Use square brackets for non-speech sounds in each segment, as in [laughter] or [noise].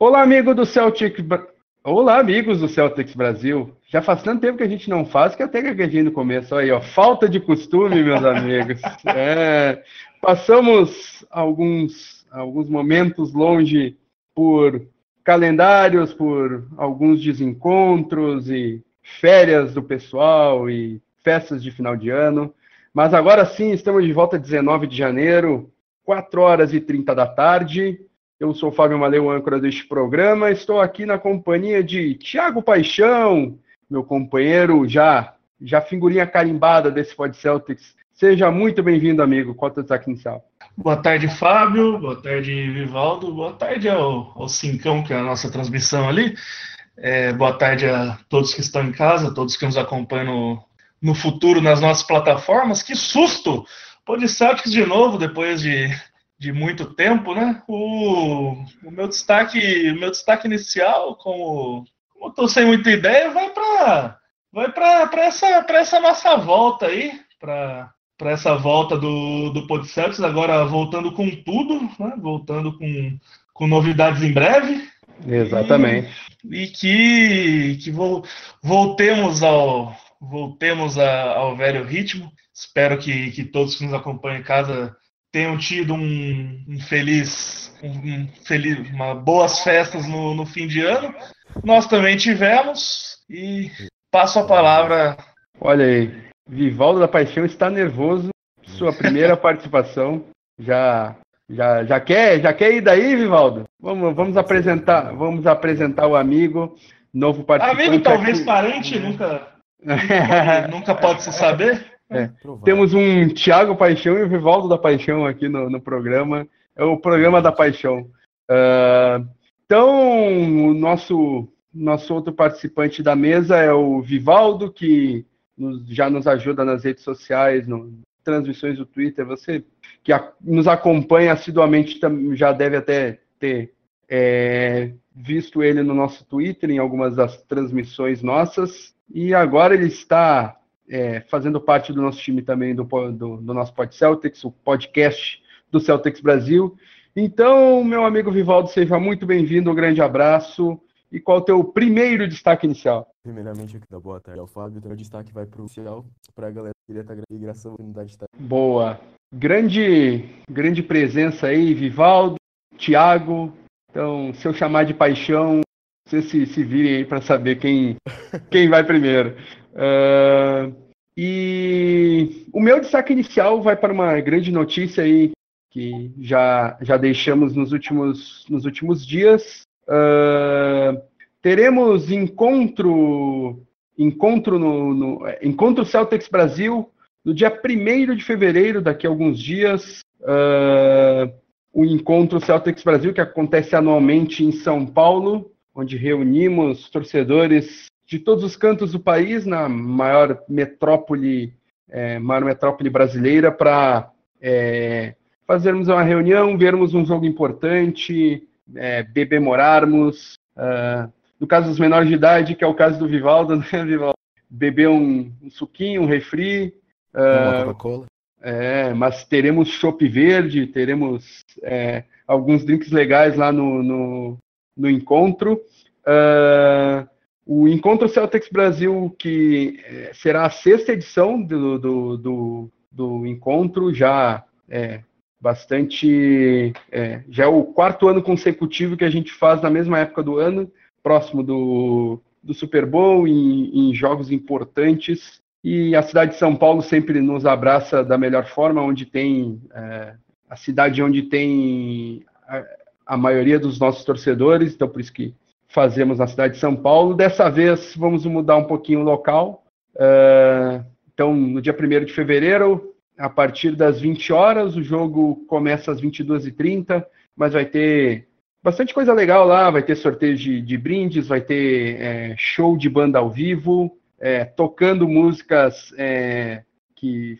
Olá, amigo do Celtic. Olá, amigos do Celtics Brasil. Já faz tanto tempo que a gente não faz que até gaguejei no começo. Aí, ó, falta de costume, meus [laughs] amigos. É, passamos alguns, alguns momentos longe por calendários, por alguns desencontros e férias do pessoal e festas de final de ano. Mas agora sim, estamos de volta 19 de janeiro, 4 horas e 30 da tarde. Eu sou Fábio Maleu, âncora deste programa. Estou aqui na companhia de Tiago Paixão, meu companheiro já já figurinha carimbada desse Pod Celtics. Seja muito bem-vindo, amigo. Destaque inicial? Boa tarde, Fábio. Boa tarde, Vivaldo. Boa tarde ao, ao Cincão, que é a nossa transmissão ali. É, boa tarde a todos que estão em casa, todos que nos acompanham no, no futuro nas nossas plataformas. Que susto! Pod Celtics de novo, depois de, de muito tempo, né? O, o meu destaque, meu destaque inicial, como, como eu tô sem muita ideia, vai para vai para essa, essa nossa volta aí, para para essa volta do, do Pod Celtics, agora voltando com tudo, né? voltando com, com novidades em breve. Exatamente. E, e que, que voltemos ao voltemos a, ao velho ritmo. Espero que, que todos que nos acompanham em casa tenham tido um, um feliz, um, um, feliz, uma boas festas no, no fim de ano. Nós também tivemos e passo a palavra. Olha aí, Vivaldo da Paixão está nervoso. Sua primeira [laughs] participação. Já, já, já quer, já quer ir daí, Vivaldo? Vamos, vamos apresentar, vamos apresentar o amigo, novo participante. Amigo, talvez aqui. parente, nunca, nunca, [laughs] nunca pode se saber. É. Temos um Tiago Paixão e o Vivaldo da Paixão aqui no, no programa. É o programa da Paixão. Uh, então, o nosso, nosso outro participante da mesa é o Vivaldo, que nos, já nos ajuda nas redes sociais, no, transmissões do Twitter. Você que a, nos acompanha assiduamente já deve até ter é, visto ele no nosso Twitter, em algumas das transmissões nossas. E agora ele está é, fazendo parte do nosso time também, do, do, do nosso Pod Celtics, o podcast do Celtics Brasil. Então, meu amigo Vivaldo, seja muito bem-vindo, um grande abraço. E qual o teu primeiro destaque inicial? Primeiramente, aqui da boa tarde ao Fábio. O destaque vai para o inicial, para a galera que queria estar graças à oportunidade de estar. Boa. Grande, grande presença aí, Vivaldo, Thiago. Então, se eu chamar de paixão, vocês se, se virem aí para saber quem, quem vai primeiro. Uh, e o meu destaque inicial vai para uma grande notícia aí que já, já deixamos nos últimos, nos últimos dias. Uh, teremos encontro encontro no, no, encontro Celtics Brasil no dia 1 de fevereiro, daqui a alguns dias. Uh, o encontro Celtics Brasil, que acontece anualmente em São Paulo, onde reunimos torcedores de todos os cantos do país, na maior metrópole, é, maior metrópole brasileira, para é, fazermos uma reunião, vermos um jogo importante, é, bebemorarmos. Uh, no caso dos menores de idade, que é o caso do Vivaldo, [laughs] né, Vivaldo? Beber um, um suquinho, um refri. Uh, Coca-Cola. É, mas teremos chopp verde, teremos é, alguns drinks legais lá no, no, no encontro. Uh, o Encontro Celtics Brasil, que é, será a sexta edição do, do, do, do encontro, já é, bastante. É, já é o quarto ano consecutivo que a gente faz na mesma época do ano, próximo do, do Super Bowl, em, em jogos importantes. E a cidade de São Paulo sempre nos abraça da melhor forma, onde tem é, a cidade onde tem a, maioria dos nossos torcedores, então por isso que fazemos na cidade de São Paulo. Dessa vez vamos mudar um pouquinho o local. É, então, no dia 1 de fevereiro, a partir das 20 horas. O jogo começa às 22h30, mas vai ter bastante coisa legal lá. Vai ter sorteio de, de brindes, vai ter é, show de banda ao vivo, é, tocando músicas é, que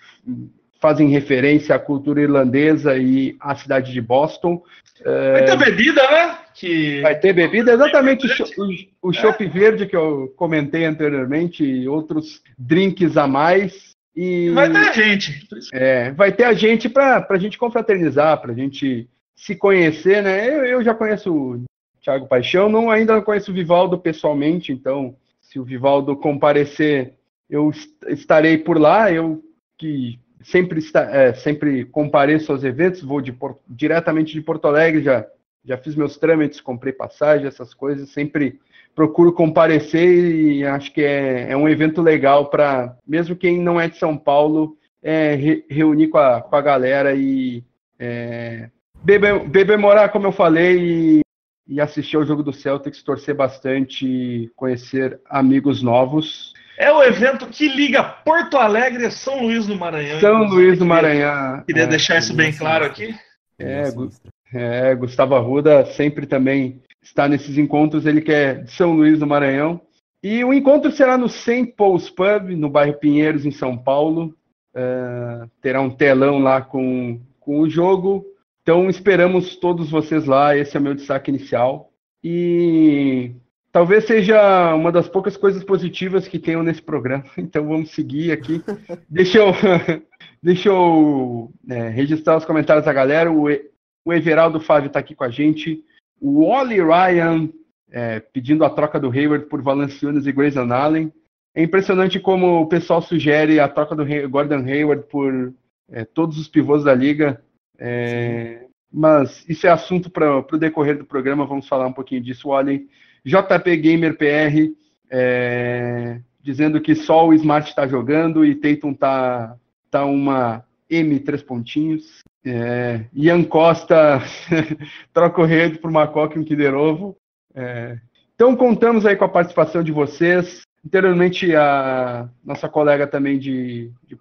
fazem referência à cultura irlandesa e à cidade de Boston. É, vai ter bebida, né? Que... Vai ter bebida, exatamente o, o, chopp verde que eu comentei anteriormente e outros drinks a mais. E, vai ter a gente. É, vai ter a gente para a gente confraternizar, para a gente se conhecer, né? Eu, eu já conheço o Thiago Paixão. Não, ainda não conheço o Vivaldo pessoalmente, então se o Vivaldo comparecer, eu estarei por lá. Eu que sempre, está, é, sempre compareço aos eventos, vou de, diretamente de Porto Alegre, já, já fiz meus trâmites, comprei passagem, essas coisas, sempre procuro comparecer e acho que é, é um evento legal para, mesmo quem não é de São Paulo, é, re, reunir com a, com a galera e é, beber, beber, morar, como eu falei, e, e assistir ao jogo do Celtics, torcer bastante, conhecer amigos novos. É o evento que liga Porto Alegre a São Luís do Maranhão. São Luís do Maranhão. Queria é, deixar isso bem claro aqui. É, é, Gustavo Arruda sempre também está nesses encontros, ele que é de São Luís do Maranhão. E o encontro será no St. Paul's Pub, no bairro Pinheiros, em São Paulo. Uh, terá um telão lá com, com o jogo. Então esperamos todos vocês lá, esse é o meu destaque inicial. E talvez seja uma das poucas coisas positivas que tenham nesse programa. [laughs] Então vamos seguir aqui. deixa eu, [laughs] deixa eu é, registrar os comentários da galera. O, o Everaldo Fábio está aqui com a gente. O Wally Ryan é, pedindo a troca do Hayward por Valanciunas e Grayson Allen. É impressionante como o pessoal sugere a troca do Gordon Hayward por é, todos os pivôs da liga. É, mas isso é assunto para o decorrer do programa. Vamos falar um pouquinho disso, Wally. JP Gamer PR é, dizendo que só o Smart está jogando e Tatum tá, tá uma M três pontinhos. É, Ian Costa [laughs] troca o rede por Macoque e um Kiderovo. É, então contamos aí com a participação de vocês. Anteriormente, a nossa colega também de, de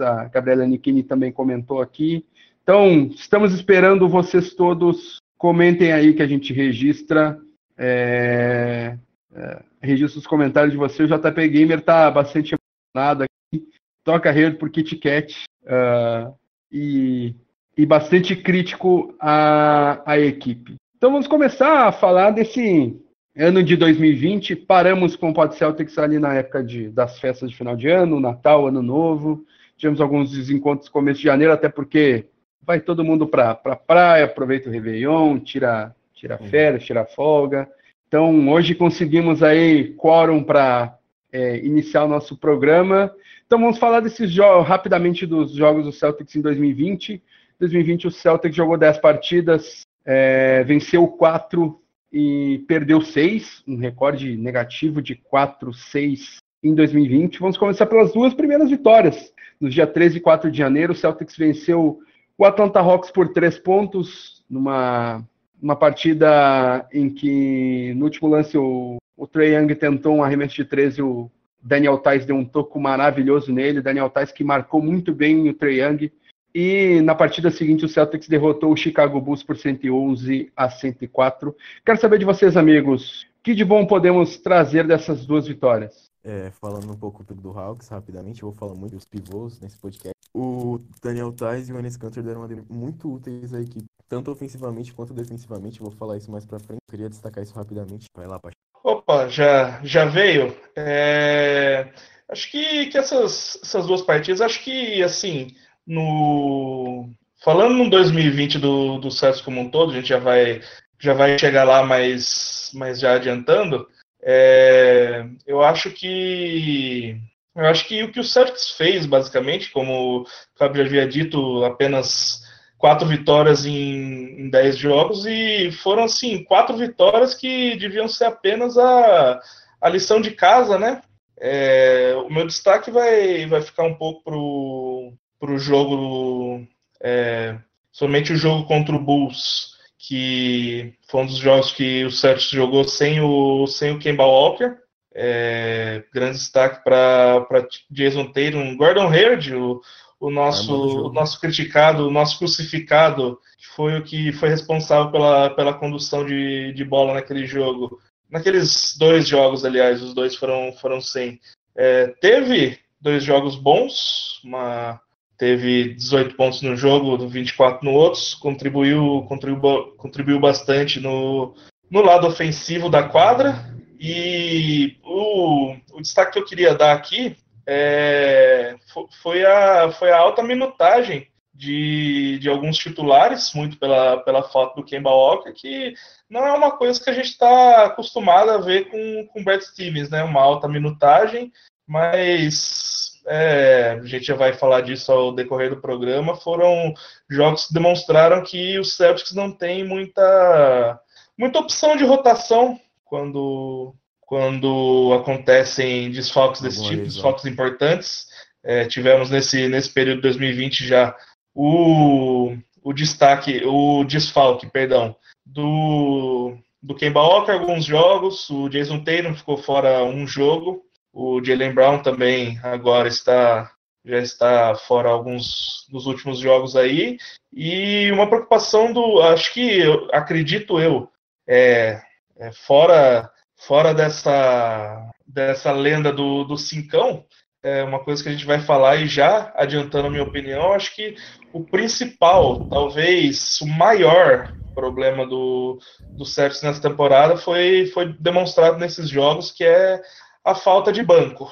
a Gabriela Nikini, também comentou aqui. Então, estamos esperando vocês todos. Comentem aí que a gente registra é, é, registro os comentários de vocês. O JP Gamer está bastante emocionado aqui. Toca rede por Kit Kat. Uh, e, e bastante crítico à, à equipe. Então vamos começar a falar desse ano de 2020. Paramos com o Pod Celtics ali na época de, das festas de final de ano, Natal, Ano Novo. Tivemos alguns desencontros no começo de janeiro, até porque vai todo mundo para pra praia, aproveita o Réveillon, tira tira uhum. férias, tira folga. Então, hoje conseguimos aí quórum para é, iniciar o nosso programa. Então, vamos falar desses jogos, rapidamente dos jogos do Celtics em 2020. Em 2020, o Celtics jogou 10 partidas, é, venceu 4 e perdeu 6, um recorde negativo de 4-6 em 2020. Vamos começar pelas duas primeiras vitórias. No dia 13 e 4 de janeiro, o Celtics venceu o Atlanta Hawks por 3 pontos, numa uma partida em que no último lance o, o Trey Young tentou um arremesso de 13 o Daniel Tais deu um toco maravilhoso nele, Daniel Tais que marcou muito bem o Trey Young. E na partida seguinte o Celtics derrotou o Chicago Bulls por 111 a 104. Quero saber de vocês, amigos, o que de bom podemos trazer dessas duas vitórias? É, falando um pouco do Hawks, rapidamente, eu vou falar muito dos pivôs nesse podcast. O Daniel Tais e o Enes Kanter deram muito úteis à equipe tanto ofensivamente quanto defensivamente. Vou falar isso mais pra frente. Eu queria destacar isso rapidamente. Vai lá, Paixão. Opa, já, já veio. É... Acho que, que essas, essas duas partidas, acho que, assim, no... Falando no 2020 do, do Celtics como um todo, a gente já vai, já vai chegar lá, mas, mas já adiantando, é... eu acho que eu acho que o que o Celtics fez, basicamente, como o Fábio já havia dito, apenas quatro vitórias em, em dez jogos e foram assim quatro vitórias que deviam ser apenas a, a lição de casa, né? É, o meu destaque vai, vai ficar um pouco pro, pro jogo é, somente o jogo contra o Bulls que foi um dos jogos que o Celtics jogou sem o sem o Kemba Walker é, grande destaque para Jason Tatum, Gordon Hayward, o, o nosso, o nosso criticado, o nosso crucificado, que foi o que foi responsável pela, pela condução de, de bola naquele jogo. Naqueles dois jogos, aliás, os dois foram, foram sem. É, teve dois jogos bons, uma, teve 18 pontos no jogo, 24 no outro, contribuiu, contribuiu, contribuiu bastante no, no lado ofensivo da quadra. E o, o destaque que eu queria dar aqui é, foi, a, foi a alta minutagem de, de alguns titulares, muito pela, pela foto do Kemba Walker, que não é uma coisa que a gente está acostumado a ver com, o Brad Stevens, né? Uma alta minutagem, mas é, a gente já vai falar disso ao decorrer do programa. Foram jogos que demonstraram que os Celtics não têm muita, muita opção de rotação quando, quando acontecem desfalques desse tipo, desfalques importantes. É, tivemos nesse, nesse período de 2020 já o, o destaque, o desfalque, perdão, do, do Kemba Walker alguns jogos, o Jason Tatum ficou fora um jogo, o Jalen Brown também agora está já está fora alguns dos últimos jogos aí e uma preocupação do acho que acredito eu é, é, fora fora dessa dessa lenda do, do cincão é uma coisa que a gente vai falar e já adiantando a minha opinião, acho que o principal, talvez o maior problema do, do Celtics nessa temporada foi, foi demonstrado nesses jogos, que é a falta de banco.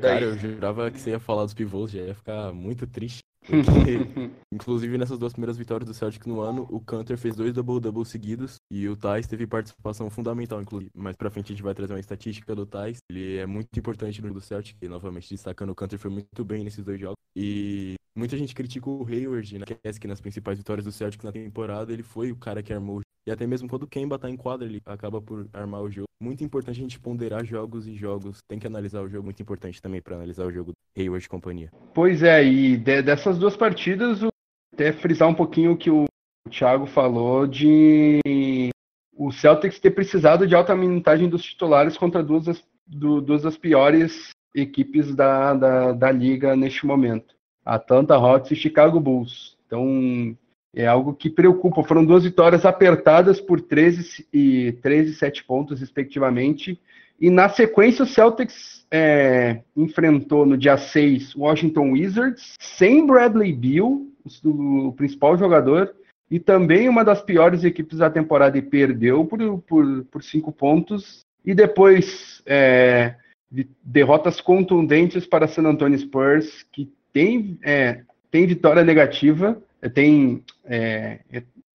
Cara, eu jurava que você ia falar dos pivôs, já ia ficar muito triste. Porque, [laughs] inclusive, nessas duas primeiras vitórias do Celtic no ano, o Cantor fez dois double-double seguidos e o Thais teve participação fundamental, inclusive. Mais pra frente a gente vai trazer uma estatística do Thais. Ele é muito importante no do Celtic, e novamente destacando, o Cantor foi muito bem nesses dois jogos. E muita gente critica o Hayward, né? Que nas principais vitórias do Celtic na temporada, ele foi o cara que armou e até mesmo quando o Kemba tá em quadra, ele acaba por armar o jogo. Muito importante a gente ponderar jogos e jogos. Tem que analisar o jogo, muito importante também para analisar o jogo do Hayward e companhia. Pois é, e de, dessas duas partidas, até frisar um pouquinho o que o Thiago falou de o Celtics ter precisado de alta minutagem dos titulares contra duas das, do, duas das piores equipes da, da, da liga neste momento. Atlanta Hawks e Chicago Bulls. Então, é algo que preocupa. Foram duas vitórias apertadas por 13 e 13 7 pontos, respectivamente. E na sequência, o Celtics é, enfrentou no dia 6 o Washington Wizards, sem Bradley Beal, o, o, principal jogador, e também uma das piores equipes da temporada e perdeu por, por, por cinco pontos. E depois é, derrotas contundentes para San Antonio Spurs, que tem, é, tem vitória negativa tem é,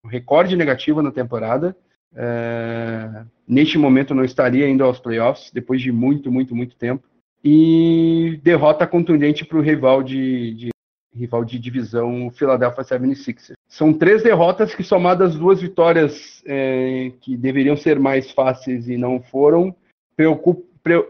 recorde negativo na temporada. É, neste momento não estaria indo aos playoffs, depois de muito, muito, muito tempo. E derrota contundente para o rival de, de, rival de divisão, Philadelphia 76ers. São três derrotas que, somadas duas vitórias é, que deveriam ser mais fáceis e não foram, preocupam,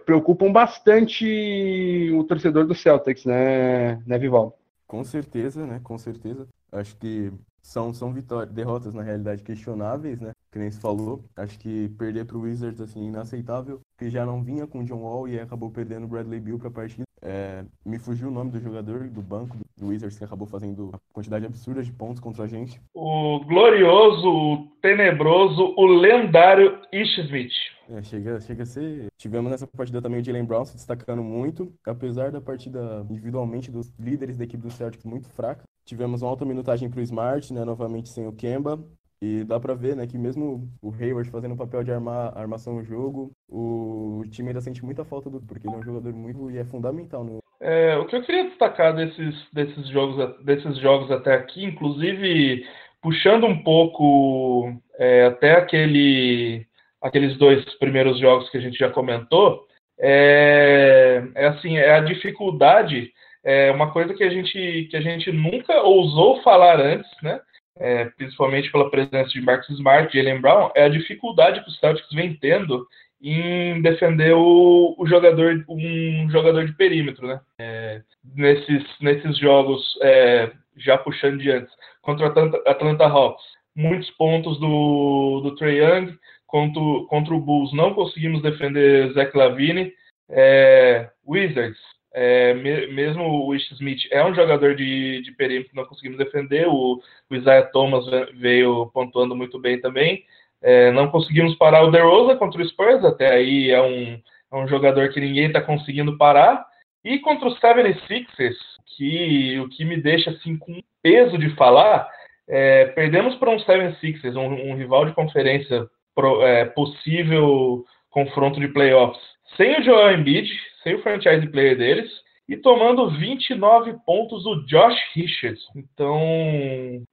preocupam bastante o torcedor do Celtics, né, né Vivaldo? Com certeza, né? Com certeza. Acho que são, são vitórias, derrotas na realidade questionáveis, né? Que nem se falou. Acho que perder para o Wizards assim inaceitável, que já não vinha com o John Wall e acabou perdendo o Bradley Beal para a partida. É, me fugiu o nome do jogador do banco do Wizards que acabou fazendo uma quantidade absurda de pontos contra a gente. O glorioso, o tenebroso, o lendário Ish Smith. É, chega, chega a ser. Tivemos nessa partida também o Jalen Brown se destacando muito, apesar da partida individualmente dos líderes da equipe do Celtics muito fraca. Tivemos uma alta minutagem para o Smart, né, novamente sem o Kemba. E dá para ver, né, que mesmo o Hayward fazendo o papel de armar armação no jogo, o time ainda sente muita falta do porque ele é um jogador muito e é fundamental no é, o que eu queria destacar desses, desses, jogos, desses jogos até aqui, inclusive puxando um pouco é, até aquele, aqueles dois primeiros jogos que a gente já comentou, é, é assim, é a dificuldade, é uma coisa que a gente, que a gente nunca ousou falar antes, né? É, principalmente pela presença de Marcus Smart e Jalen Brown, é a dificuldade que o Celtics vem tendo em defender o, o jogador, um jogador de perímetro, né? É, nesses, nesses jogos, é, já puxando de antes, contra Atlanta, Atlanta Hawks, muitos pontos do, do Young, contra, contra o Bulls não conseguimos defender Zach Lavine, é, Wizards, é, mesmo o Ish Smith é um jogador de, de perímetro que não conseguimos defender, o, o Isaiah Thomas veio pontuando muito bem também. É, não conseguimos parar o DeRozan contra o Spurs, até aí é um, é um jogador que ninguém está conseguindo parar. E contra os 76ers, que o que me deixa assim com peso de falar, é, perdemos para um 76ers, um, um rival de conferência pro, é, possível confronto de playoffs, sem o Joel Embiid, sem o franchise player deles, e tomando 29 pontos o Josh Richards. Então,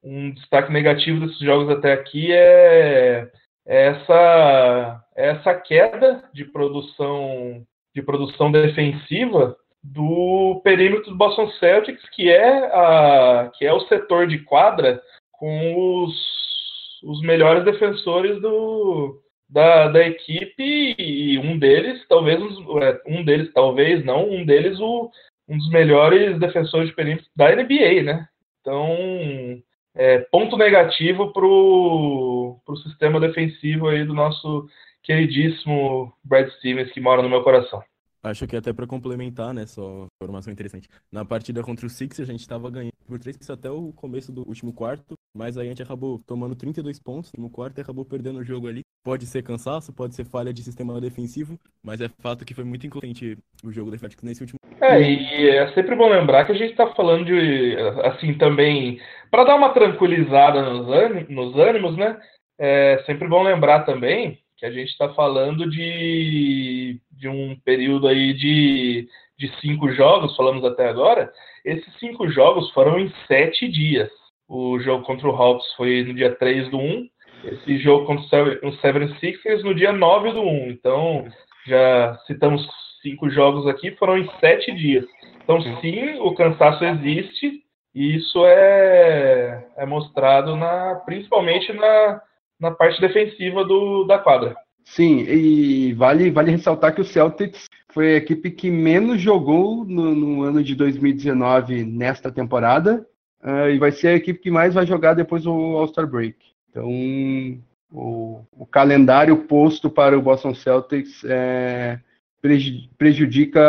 um destaque negativo desses jogos até aqui é, é essa, é essa queda de produção de produção defensiva do perímetro do Boston Celtics, que é, a, que é o setor de quadra com os, os melhores defensores do, da, da equipe e um deles, talvez é, um deles, talvez não, um deles o, um dos melhores defensores de perímetro da NBA, né? Então, é, ponto negativo para o sistema defensivo aí do nosso queridíssimo Brad Stevens, que mora no meu coração. Acho que até para complementar, né, só informação interessante. Na partida contra o Six, a gente estava ganhando por 3 até o começo do último quarto, mas aí a gente acabou tomando 32 pontos no quarto e acabou perdendo o jogo ali. Pode ser cansaço, pode ser falha de sistema defensivo, mas é fato que foi muito incompetente o jogo Atlético nesse último. É, e é sempre bom lembrar que a gente está falando de, assim, também, para dar uma tranquilizada nos, nos ânimos, né? É sempre bom lembrar também que a gente está falando de, de um período aí de, de cinco jogos, falamos até agora. Esses cinco jogos foram em sete dias. O jogo contra o Hawks foi no dia 3 do 1, esse jogo contra o Seven Sixers no dia 9 do 1. Então, já citamos cinco jogos aqui, foram em sete dias. Então, sim, o cansaço existe, e isso é, é mostrado na, principalmente na, na parte defensiva do, da quadra. Sim, e vale, vale ressaltar que o Celtics foi a equipe que menos jogou no, no ano de 2019 nesta temporada uh, e vai ser a equipe que mais vai jogar depois do All-Star Break. Então, o, o, calendário posto para o Boston Celtics é, prejudica,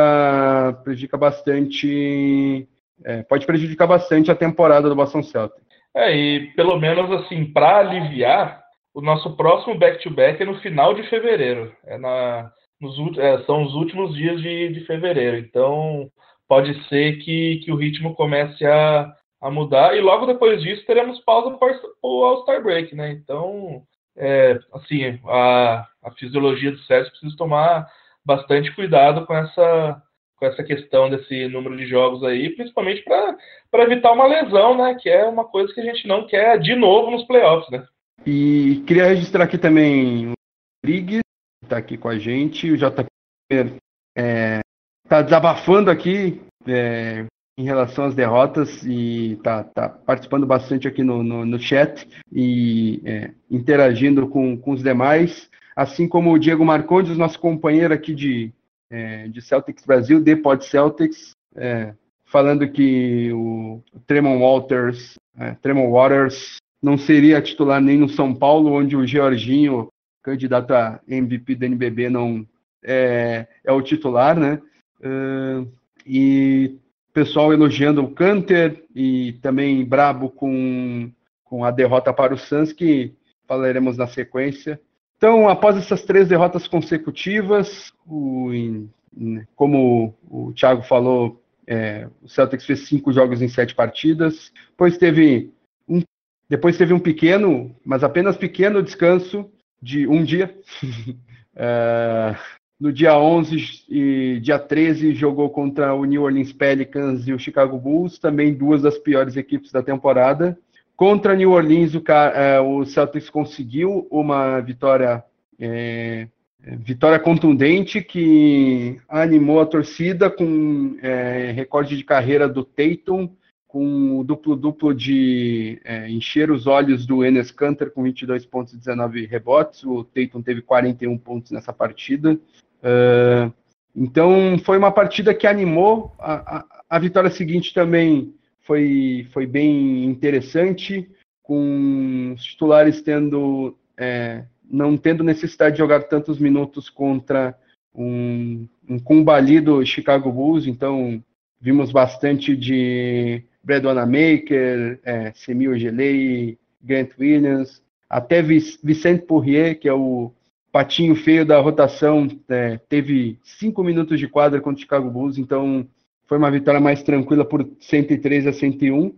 prejudica bastante, é, pode prejudicar bastante a temporada do Boston Celtics. É, e pelo menos assim, para aliviar, o nosso próximo back-to-back -back é no final de fevereiro. É na, nos, é, são os últimos dias de, de fevereiro. Então, pode ser que, que o ritmo comece a, a mudar. E logo depois disso, teremos pausa para o All-Star Break, né? Então, é, assim, a, a fisiologia do Sérgio precisa tomar bastante cuidado com essa, com essa questão desse número de jogos aí, principalmente para evitar uma lesão, né? Que é uma coisa que a gente não quer de novo nos playoffs, né? E queria registrar aqui também o que está aqui com a gente, o JP está é, tá desabafando aqui é, em relação às derrotas e está tá participando bastante aqui no, no, no chat e é, interagindo com, com os demais, assim como o Diego Marcondes, nosso companheiro aqui de, é, de Celtics Brasil, de Pod Celtics, é, falando que o Tremont Walters, é, Tremont Waters não seria titular nem no São Paulo, onde o Georginho, candidato a MVP do NBB, não é, é o titular, né? Uh, e pessoal elogiando o Canter e também brabo com, com a derrota para o Suns, que falaremos na sequência. Então, após essas três derrotas consecutivas, o, em, como o Thiago falou, é, o Celtics fez cinco jogos em sete partidas, depois teve depois teve um pequeno, mas apenas pequeno descanso de um dia. [laughs] é, no dia 11 e dia 13 jogou contra o New Orleans Pelicans e o Chicago Bulls, também duas das piores equipes da temporada. Contra New Orleans, o, é, o Celtics conseguiu uma vitória, é, vitória contundente que animou a torcida com é, recorde de carreira do Tatum com o duplo-duplo de é, encher os olhos do Enes Kanter com 22 pontos e 19 rebotes. O Tatum teve 41 pontos nessa partida. Uh, então, foi uma partida que animou. A, a, a, vitória seguinte também foi, foi bem interessante, com os titulares tendo é, não tendo necessidade de jogar tantos minutos contra um, um combalido Chicago Bulls. Então, vimos bastante de Brandon Maker, é, Semil Gelei, Grant Williams, até Vicente Poirier, que é o patinho feio da rotação, é, teve cinco minutos de quadra contra o Chicago Bulls, então foi uma vitória mais tranquila por 103 a 101.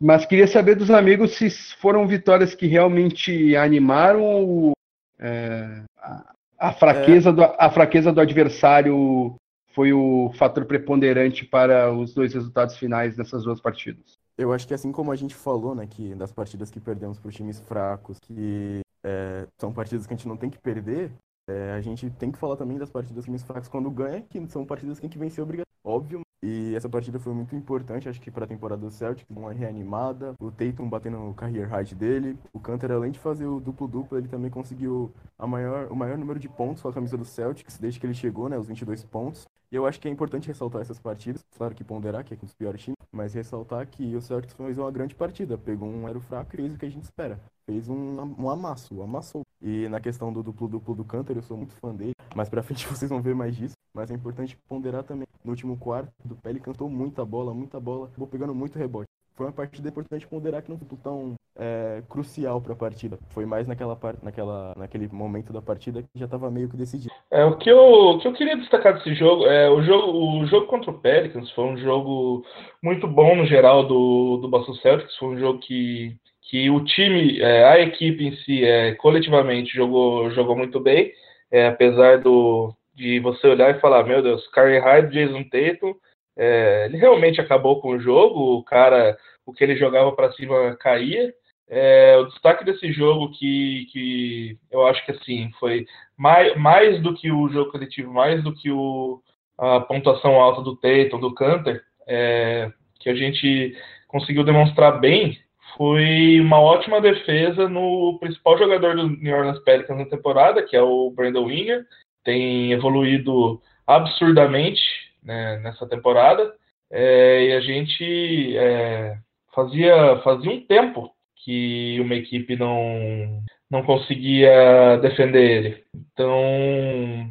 mas queria saber dos amigos se foram vitórias que realmente animaram ou é, a, a, fraqueza é. do, a fraqueza do adversário foi o fator preponderante para os dois resultados finais dessas duas partidas. Eu acho que assim como a gente falou, né, que das partidas que perdemos para times fracos, que é, são partidas que a gente não tem que perder, é, a gente tem que falar também das partidas times fracos quando ganha, que são partidas que tem que vencer obrigatório. Óbvio, e essa partida foi muito importante, acho que para a temporada do Celtic, uma reanimada, o Tatum batendo no career height dele, o Cantor além de fazer o duplo-duplo, ele também conseguiu a maior, o maior número de pontos com a camisa do Celtics desde que ele chegou, né, os 22 pontos. E eu acho que é importante ressaltar essas partidas, claro que ponderar, que é com os piores times, mas ressaltar que o Celtics fez uma grande partida, pegou um aero fraco e fez o que a gente espera. Fez um, um amasso, amassou. E na questão do duplo-duplo do Cantor, eu sou muito fã dele, mas pra [laughs] frente vocês vão ver mais disso. Mas é importante ponderar também. No último quarto, do Pele cantou muita bola, muita bola, vou pegando muito rebote foi uma partida importante ponderar que não foi tão é, crucial para a partida. Foi mais naquela, naquela, naquele momento da partida que já estava meio que decidido. É, o, que eu, o que eu queria destacar desse jogo é o jogo, o jogo contra o Pelicans foi um jogo muito bom no geral do, do Boston Celtics. Foi um jogo que, que o time, é, a equipe em si, é, coletivamente jogou, jogou muito bem, é, apesar do, de você olhar e falar, meu Deus, Curry Hyde, Jason Tatum, é, ele realmente acabou com o jogo, o cara o que ele jogava para cima caía. É, o destaque desse jogo que, que eu acho que assim foi mais, mais do que o jogo coletivo, mais do que o, a pontuação alta do Tatum, do Canter, é, que a gente conseguiu demonstrar bem, foi uma ótima defesa no principal jogador do New Orleans Pelicans na temporada, que é o Brandon Winger, tem evoluído absurdamente né, nessa temporada, é, e a gente é, fazia, fazia um tempo que uma equipe não, não conseguia defender ele. Então,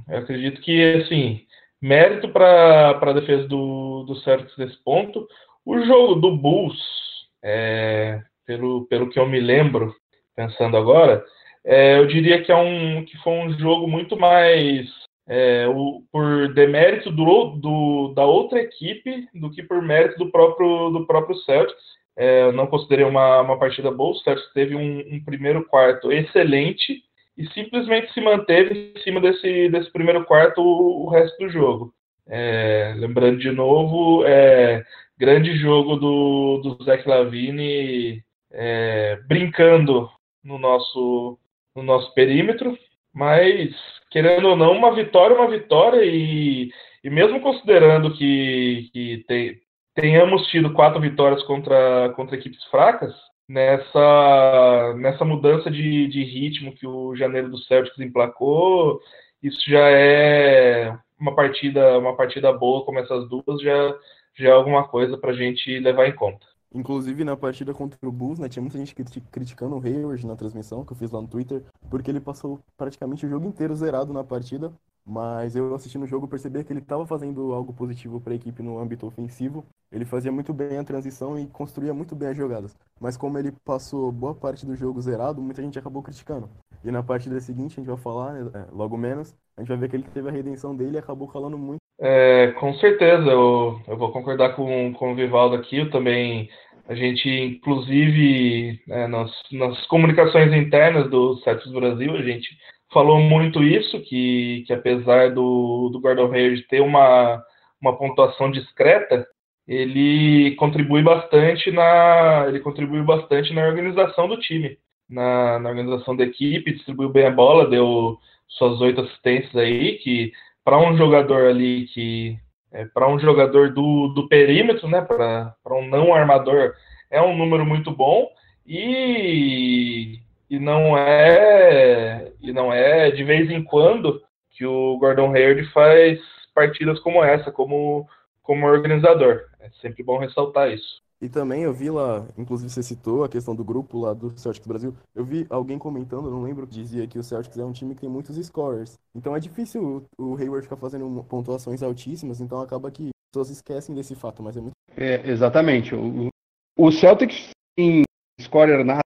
eu acredito que, assim, mérito para a defesa do, do Celtics nesse ponto. O jogo do Bulls, é, pelo, que eu me lembro, pensando agora, é, eu diria que, é um, que foi um jogo muito mais é, o, por demérito do, do, da outra equipe do que por mérito do próprio, do próprio Celtics. É, eu não considerei uma, uma partida boa. O Celtics teve um, um, primeiro quarto excelente e simplesmente se manteve em cima desse, desse primeiro quarto o, o resto do jogo. É, lembrando de novo, é, grande jogo do, do Zach Lavine é, brincando no nosso, no nosso perímetro, mas querendo ou não, uma vitória é uma vitória e, e mesmo considerando que, que tenhamos tido quatro vitórias contra, contra equipes fracas, nessa, nessa mudança de, de ritmo que o janeiro do Celtics emplacou, isso já é uma partida, uma partida boa como essas duas, já, já é alguma coisa para a gente levar em conta. Inclusive na partida contra o Bulls, né, tinha muita gente criticando o Hayward na transmissão que eu fiz lá no Twitter, porque ele passou praticamente o jogo inteiro zerado na partida, mas eu assistindo o jogo percebi que ele estava fazendo algo positivo para a equipe no âmbito ofensivo. Ele fazia muito bem a transição e construía muito bem as jogadas. Mas como ele passou boa parte do jogo zerado, muita gente acabou criticando. E na partida seguinte, a gente vai falar, né, é, logo menos, a gente vai ver que ele teve a redenção dele e acabou calando muito. É, com certeza, eu, eu vou concordar com, com o Vivaldo aqui. Eu também, a gente, inclusive, é, nas, nas comunicações internas do Celtics Brasil, a gente falou muito isso, que, que apesar do, do Gordon Hayward ter uma, uma pontuação discreta, ele contribui bastante na ele contribuiu bastante na organização do time, na, na organização da equipe, distribuiu bem a bola, deu suas oito assistências aí, que para um jogador ali que é, para um jogador do, do perímetro, né, para um não armador, é um número muito bom e e não é e não é de vez em quando que o Gordon Hayward faz partidas como essa, como como organizador. É sempre bom ressaltar isso. E também eu vi lá, inclusive você citou a questão do grupo lá do Celtics Brasil. Eu vi alguém comentando, não lembro, que dizia que o Celtics é um time que tem muitos scorers. Então é difícil o Hayward ficar fazendo pontuações altíssimas, então acaba que as pessoas esquecem desse fato, mas é muito. É, exatamente. O, o Celtics tem scorer na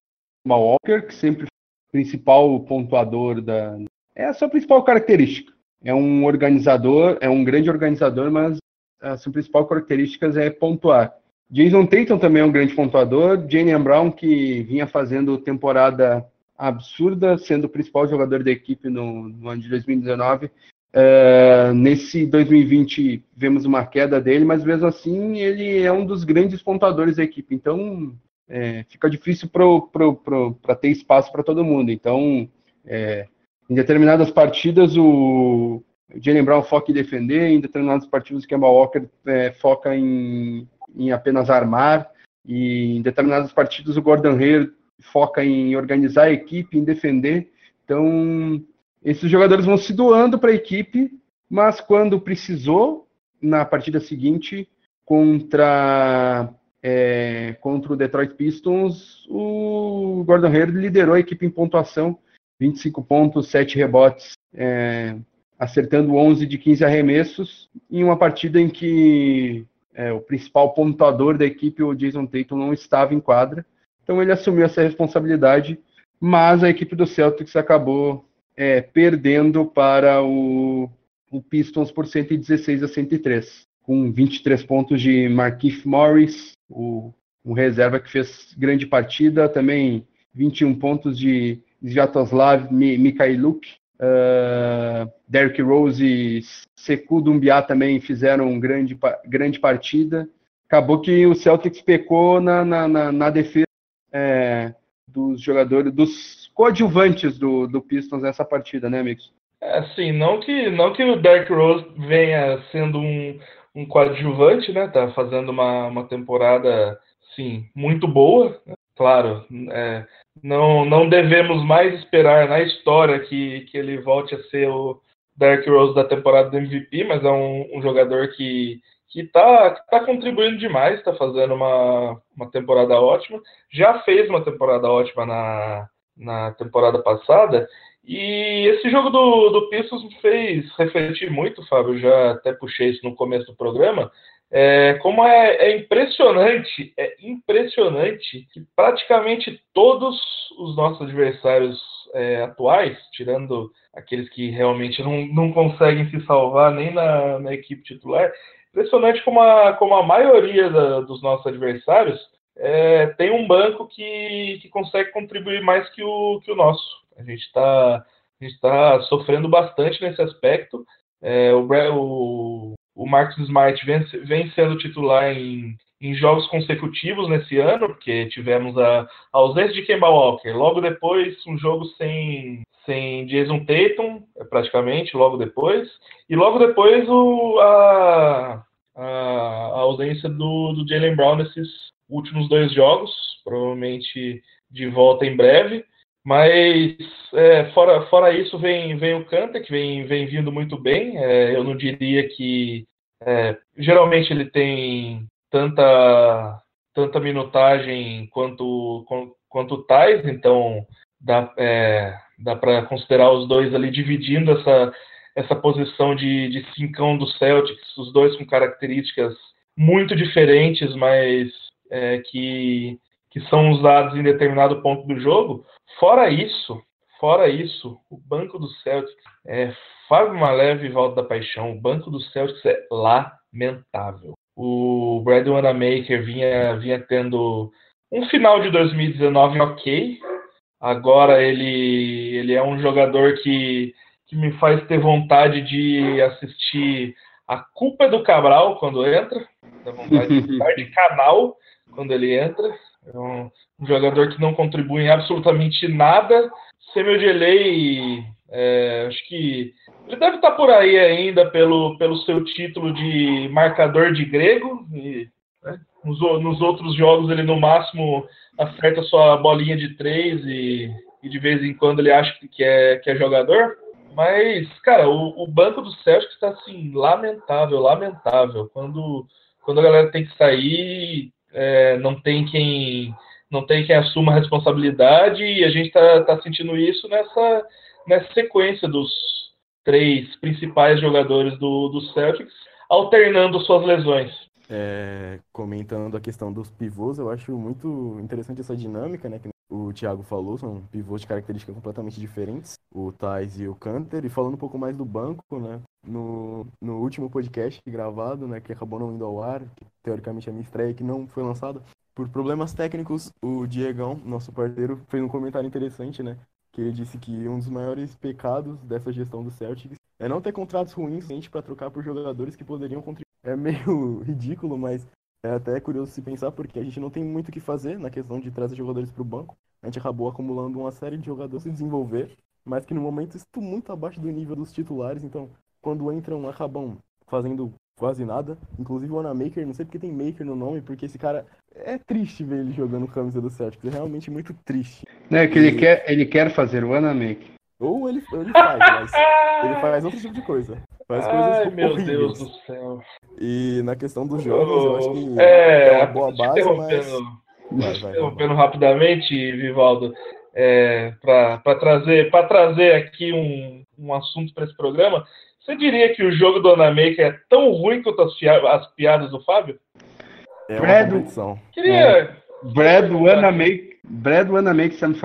Walker, que sempre foi o principal pontuador da. É a sua principal característica. É um organizador, é um grande organizador, mas a sua principal característica é pontuar. Jason Tatum também é um grande pontuador. Jalen Brown, que vinha fazendo temporada absurda, sendo o principal jogador da equipe no, no ano de 2019, Uh, nesse 2020 vemos uma queda dele, mas mesmo assim ele é um dos grandes pontuadores da equipe. Então é, fica difícil para ter espaço para todo mundo. Então, é, em determinadas partidas o Jalen Brown foca em defender, em determinadas partidas o Kemba Walker é, foca em, em, apenas armar, e em determinadas partidas o Gordon Hayward foca em organizar a equipe, em defender. Então, esses jogadores vão se doando para a equipe, mas quando precisou, na partida seguinte, contra, é, contra o Detroit Pistons, o Gordon Hayward liderou a equipe em pontuação, 25 pontos, 7 rebotes, é, acertando 11 de 15 arremessos, em uma partida em que é, o principal pontuador da equipe, o Jason Tatum, não estava em quadra. Então ele assumiu essa responsabilidade, mas a equipe do Celtics acabou é, perdendo para o, o, Pistons por 116 a 103, com 23 pontos de Markif Morris, o, o reserva que fez grande partida, também 21 pontos de Sviatoslav Mikhailuk, uh, Derrick Rose e Sekou Dumbiá também fizeram grande, grande partida. Acabou que o Celtics pecou na, na, na, na defesa é, dos jogadores, dos coadjuvantes do, do Pistons nessa partida, né, amigos? É, sim, não que, não que o Derrick Rose venha sendo um, um coadjuvante, né? Tá fazendo uma, uma temporada, sim, muito boa. Né? Claro, é, não, não devemos mais esperar na história que, que ele volte a ser o Derrick Rose da temporada do MVP, mas é um, um jogador que que está tá contribuindo demais, está fazendo uma, uma temporada ótima. Já fez uma temporada ótima na, na temporada passada. E esse jogo do, do Pistons me fez refletir muito, Fábio. Já até puxei isso no começo do programa. É, como é, é, impressionante, é impressionante que praticamente todos os nossos adversários é, atuais, tirando aqueles que realmente não, não conseguem se salvar nem na, na equipe titular, impressionante como a, como a maioria da, dos nossos adversários é, tem um banco que, que consegue contribuir mais que o, que o nosso. A gente está tá sofrendo bastante nesse aspecto. É, o, o, o Marcus Smart vem, vem sendo titular em, em jogos consecutivos nesse ano, porque tivemos a, a ausência de Kemba Walker. Logo depois, um jogo sem, sem Jason Tatum, praticamente, logo depois. E logo depois, o, a, a, a ausência do, do Jalen Brown nesses últimos dois jogos, provavelmente de volta em breve. Mas é, fora, fora isso, vem, vem o Kanta, que vem, vem vindo muito bem. É, eu não diria que. É, geralmente ele tem tanta, tanta minutagem quanto, quanto o Tais, então dá, é, dá para considerar os dois ali dividindo essa, essa posição de, de cincão do Celtics, os dois com características muito diferentes, mas é, que, que são usados em determinado ponto do jogo. Fora isso, fora isso, o banco do Celtics é Fábio Maleve e Valdo da Paixão. O banco do Celtics é lamentável. O Brad Wanamaker vinha, vinha tendo um final de 2019 ok. Agora ele, ele é um jogador que, que me faz ter vontade de assistir A Culpa é do Cabral quando entra. Dá vontade de [laughs] estar de canal quando ele entra. É um, jogador que não contribui em absolutamente nada. Samuel é, acho que ele deve estar por aí ainda pelo, pelo seu título de marcador de grego. E, né, nos, nos, outros jogos ele no máximo acerta sua bolinha de três e, e de vez em quando ele acha que é, que é jogador. Mas, cara, o, o banco do Celtics está assim, lamentável, lamentável. Quando, quando a galera tem que sair, é, não tem quem não tem quem assuma a responsabilidade e a gente está tá sentindo isso nessa, nessa sequência dos três principais jogadores do, do Celtics alternando suas lesões. É, comentando a questão dos pivôs, eu acho muito interessante essa dinâmica, né? Que o Thiago falou, são pivôs de características completamente diferentes, o Thais e o Canter. E falando um pouco mais do banco, né? No, no último podcast gravado, né? Que acabou não indo ao ar, que teoricamente é a minha estreia, que não foi lançada. Por problemas técnicos, o Diegão, nosso parceiro, fez um comentário interessante, né? Que ele disse que um dos maiores pecados dessa gestão do Celtics é não ter contratos ruins para trocar por jogadores que poderiam contribuir. É meio [laughs] ridículo, mas é até curioso se pensar, porque a gente não tem muito o que fazer na questão de trazer jogadores para o banco. A gente acabou acumulando uma série de jogadores se desenvolver, mas que no momento estão muito abaixo do nível dos titulares, então quando entram acabam fazendo quase nada. Inclusive o Anamaker, não sei porque tem Maker no nome, porque esse cara é triste ver ele jogando camisa do Celtics, é realmente muito triste. É que e... ele, quer, ele quer fazer o Anamaker. Ou ele, ele faz, mas ele faz outro tipo de coisa. Faz coisas Ai, meu horríveis. Deus do céu. E na questão dos jogos, eu acho que é, é uma boa base, mas... Vai, interrompendo rapidamente, Vivaldo, é, para trazer, trazer aqui um, um assunto para esse programa, você diria que o jogo do Anamaker é tão ruim quanto as, as piadas do Fábio? É uma Brad, competição. Queria... É. Brad Wanamaker, Brad Wanamaker some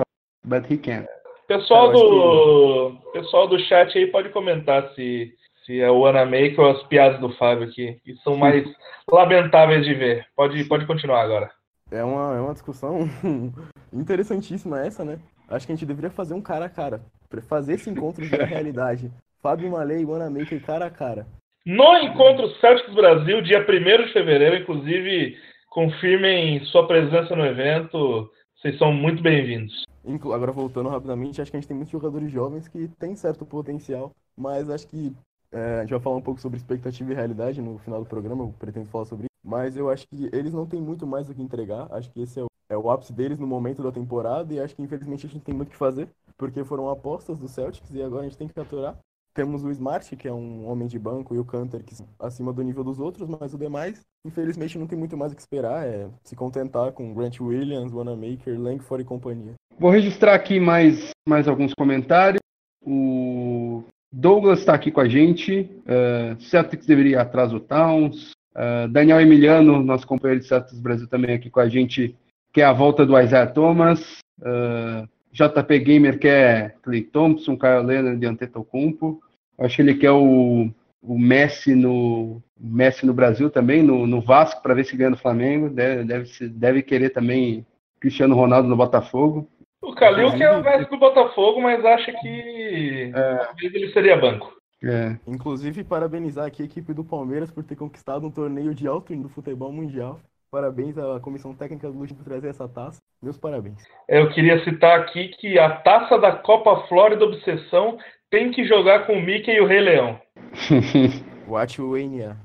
but he can't. Pessoal do, que... pessoal do chat aí pode comentar se, se é o Wanamaker ou as piadas do Fábio aqui, que são mais lamentáveis de ver. Pode, pode continuar agora. É uma, é uma discussão [laughs] interessantíssima essa, né? Acho que a gente deveria fazer um cara a cara. Fazer esse encontro de [laughs] realidade. Fábio Malê e Wanamaker cara a cara. No Encontro Celtics Brasil, dia 1 de fevereiro, inclusive, confirmem sua presença no evento. Vocês são muito bem-vindos. Agora, voltando rapidamente, acho que a gente tem muitos jogadores jovens que têm certo potencial, mas acho que é, a gente vai falar um pouco sobre expectativa e realidade no final do programa, eu pretendo falar sobre isso. Mas eu acho que eles não têm muito mais o que entregar. Acho que esse é o, é o ápice deles no momento da temporada e acho que infelizmente a gente tem muito o que fazer, porque foram apostas do Celtics e agora a gente tem que capturar. Temos o Smart, que é um homem de banco, e o Canter, que acima do nível dos outros, mas o demais, infelizmente, não tem muito mais o que esperar. É se contentar com Grant Williams, Wanamaker, Langford e companhia. Vou registrar aqui mais, mais alguns comentários. O Douglas está aqui com a gente. Uh, Celtics deveria ir atrás do Towns. Uh, Daniel Emiliano, nosso companheiro de Celtics Brasil, também aqui com a gente, que é a volta do Isaiah Thomas. Uh, JP Gamer quer Clay Thompson, Kyle Leonard e Antetokounmpo. Acho que ele quer o, o Messi no Messi no Brasil também, no, no Vasco, para ver se ganha no Flamengo. Deve, deve, deve querer também Cristiano Ronaldo no Botafogo. O Calil quer o Messi do Botafogo, mas acha que é. ele seria banco. É. Inclusive, parabenizar aqui a equipe do Palmeiras por ter conquistado um torneio de alto nível do futebol mundial. Parabéns à comissão técnica do Luxo por trazer essa taça. Meus parabéns. Eu queria citar aqui que a taça da Copa Flórida Obsessão tem que jogar com o Mickey e o Rei Leão. [laughs] [laughs] Watch Wania.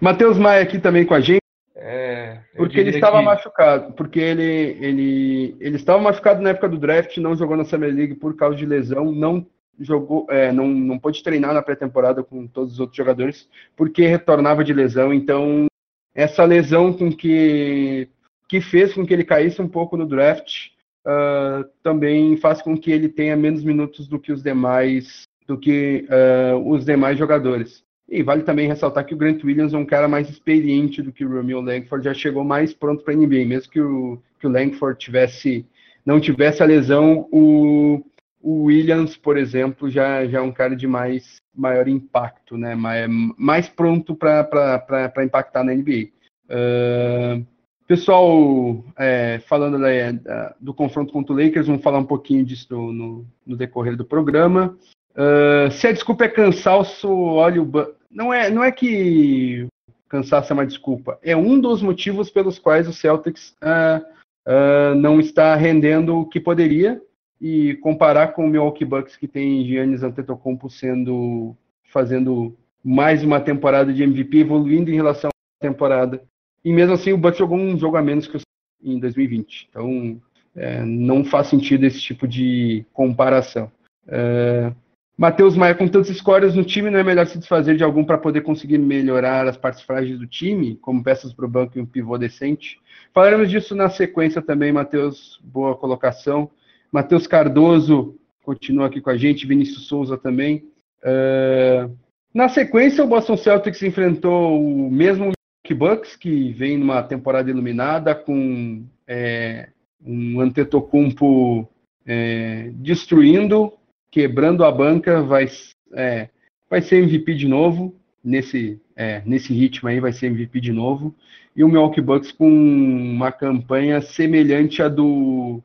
Matheus Maia aqui também com a gente. É, porque ele estava que... machucado, porque ele, ele, ele estava machucado na época do draft, não jogou na Summer League por causa de lesão, não jogou, é, não, não pôde treinar na pré-temporada com todos os outros jogadores, porque retornava de lesão, então essa lesão com que, que fez com que ele caísse um pouco no draft uh, também faz com que ele tenha menos minutos do que os demais do que uh, os demais jogadores. E vale também ressaltar que o Grant Williams é um cara mais experiente do que o Romeo Langford, já chegou mais pronto para a NBA, mesmo que o, que o Langford tivesse não tivesse a lesão, o, o Williams, por exemplo, já, já é um cara de mais maior impacto, né? Mais, mais pronto para impactar na NBA. Uh, pessoal, é, falando da, da, do confronto contra o Lakers, vamos falar um pouquinho disso no, no decorrer do programa. Uh, se a desculpa é cansaço, olha o. Não é, não é que cansaço é uma desculpa. É um dos motivos pelos quais o Celtics uh, uh, não está rendendo o que poderia e comparar com o Milwaukee Bucks que tem Giannis Antetokounmpo sendo fazendo mais uma temporada de MVP, evoluindo em relação à temporada. E mesmo assim o Bucks jogou um jogo a menos que o em 2020. Então é, não faz sentido esse tipo de comparação. É, Matheus Maia, com tantos scores no time, não é melhor se desfazer de algum para poder conseguir melhorar as partes frágeis do time, como peças para o banco e um pivô decente? Falaremos disso na sequência também, Matheus. Boa colocação. Matheus Cardoso continua aqui com a gente, Vinícius Souza também. Uh, na sequência, o Boston Celtics enfrentou o mesmo Milwaukee Bucks, que vem numa temporada iluminada, com é, um Antetokounmpo é, destruindo, quebrando a banca, vai, é, vai ser MVP de novo, nesse, é, nesse ritmo aí vai ser MVP de novo, e o Milwaukee Bucks com uma campanha semelhante à do,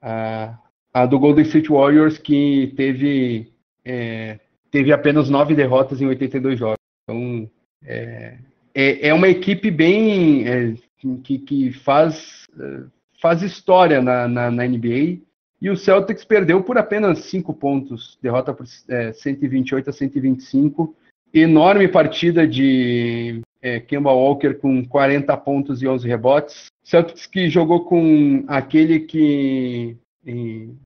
a, a do Golden State Warriors, que teve é, teve apenas nove derrotas em 82 jogos. Então, é, é, é uma equipe bem é, que, que faz, é, faz história na, na, na, NBA. E o Celtics perdeu por apenas cinco pontos, derrota por é, 128 a 125. Enorme partida de é, Kemba Walker com 40 pontos e 11 rebotes. Celtics que jogou com aquele que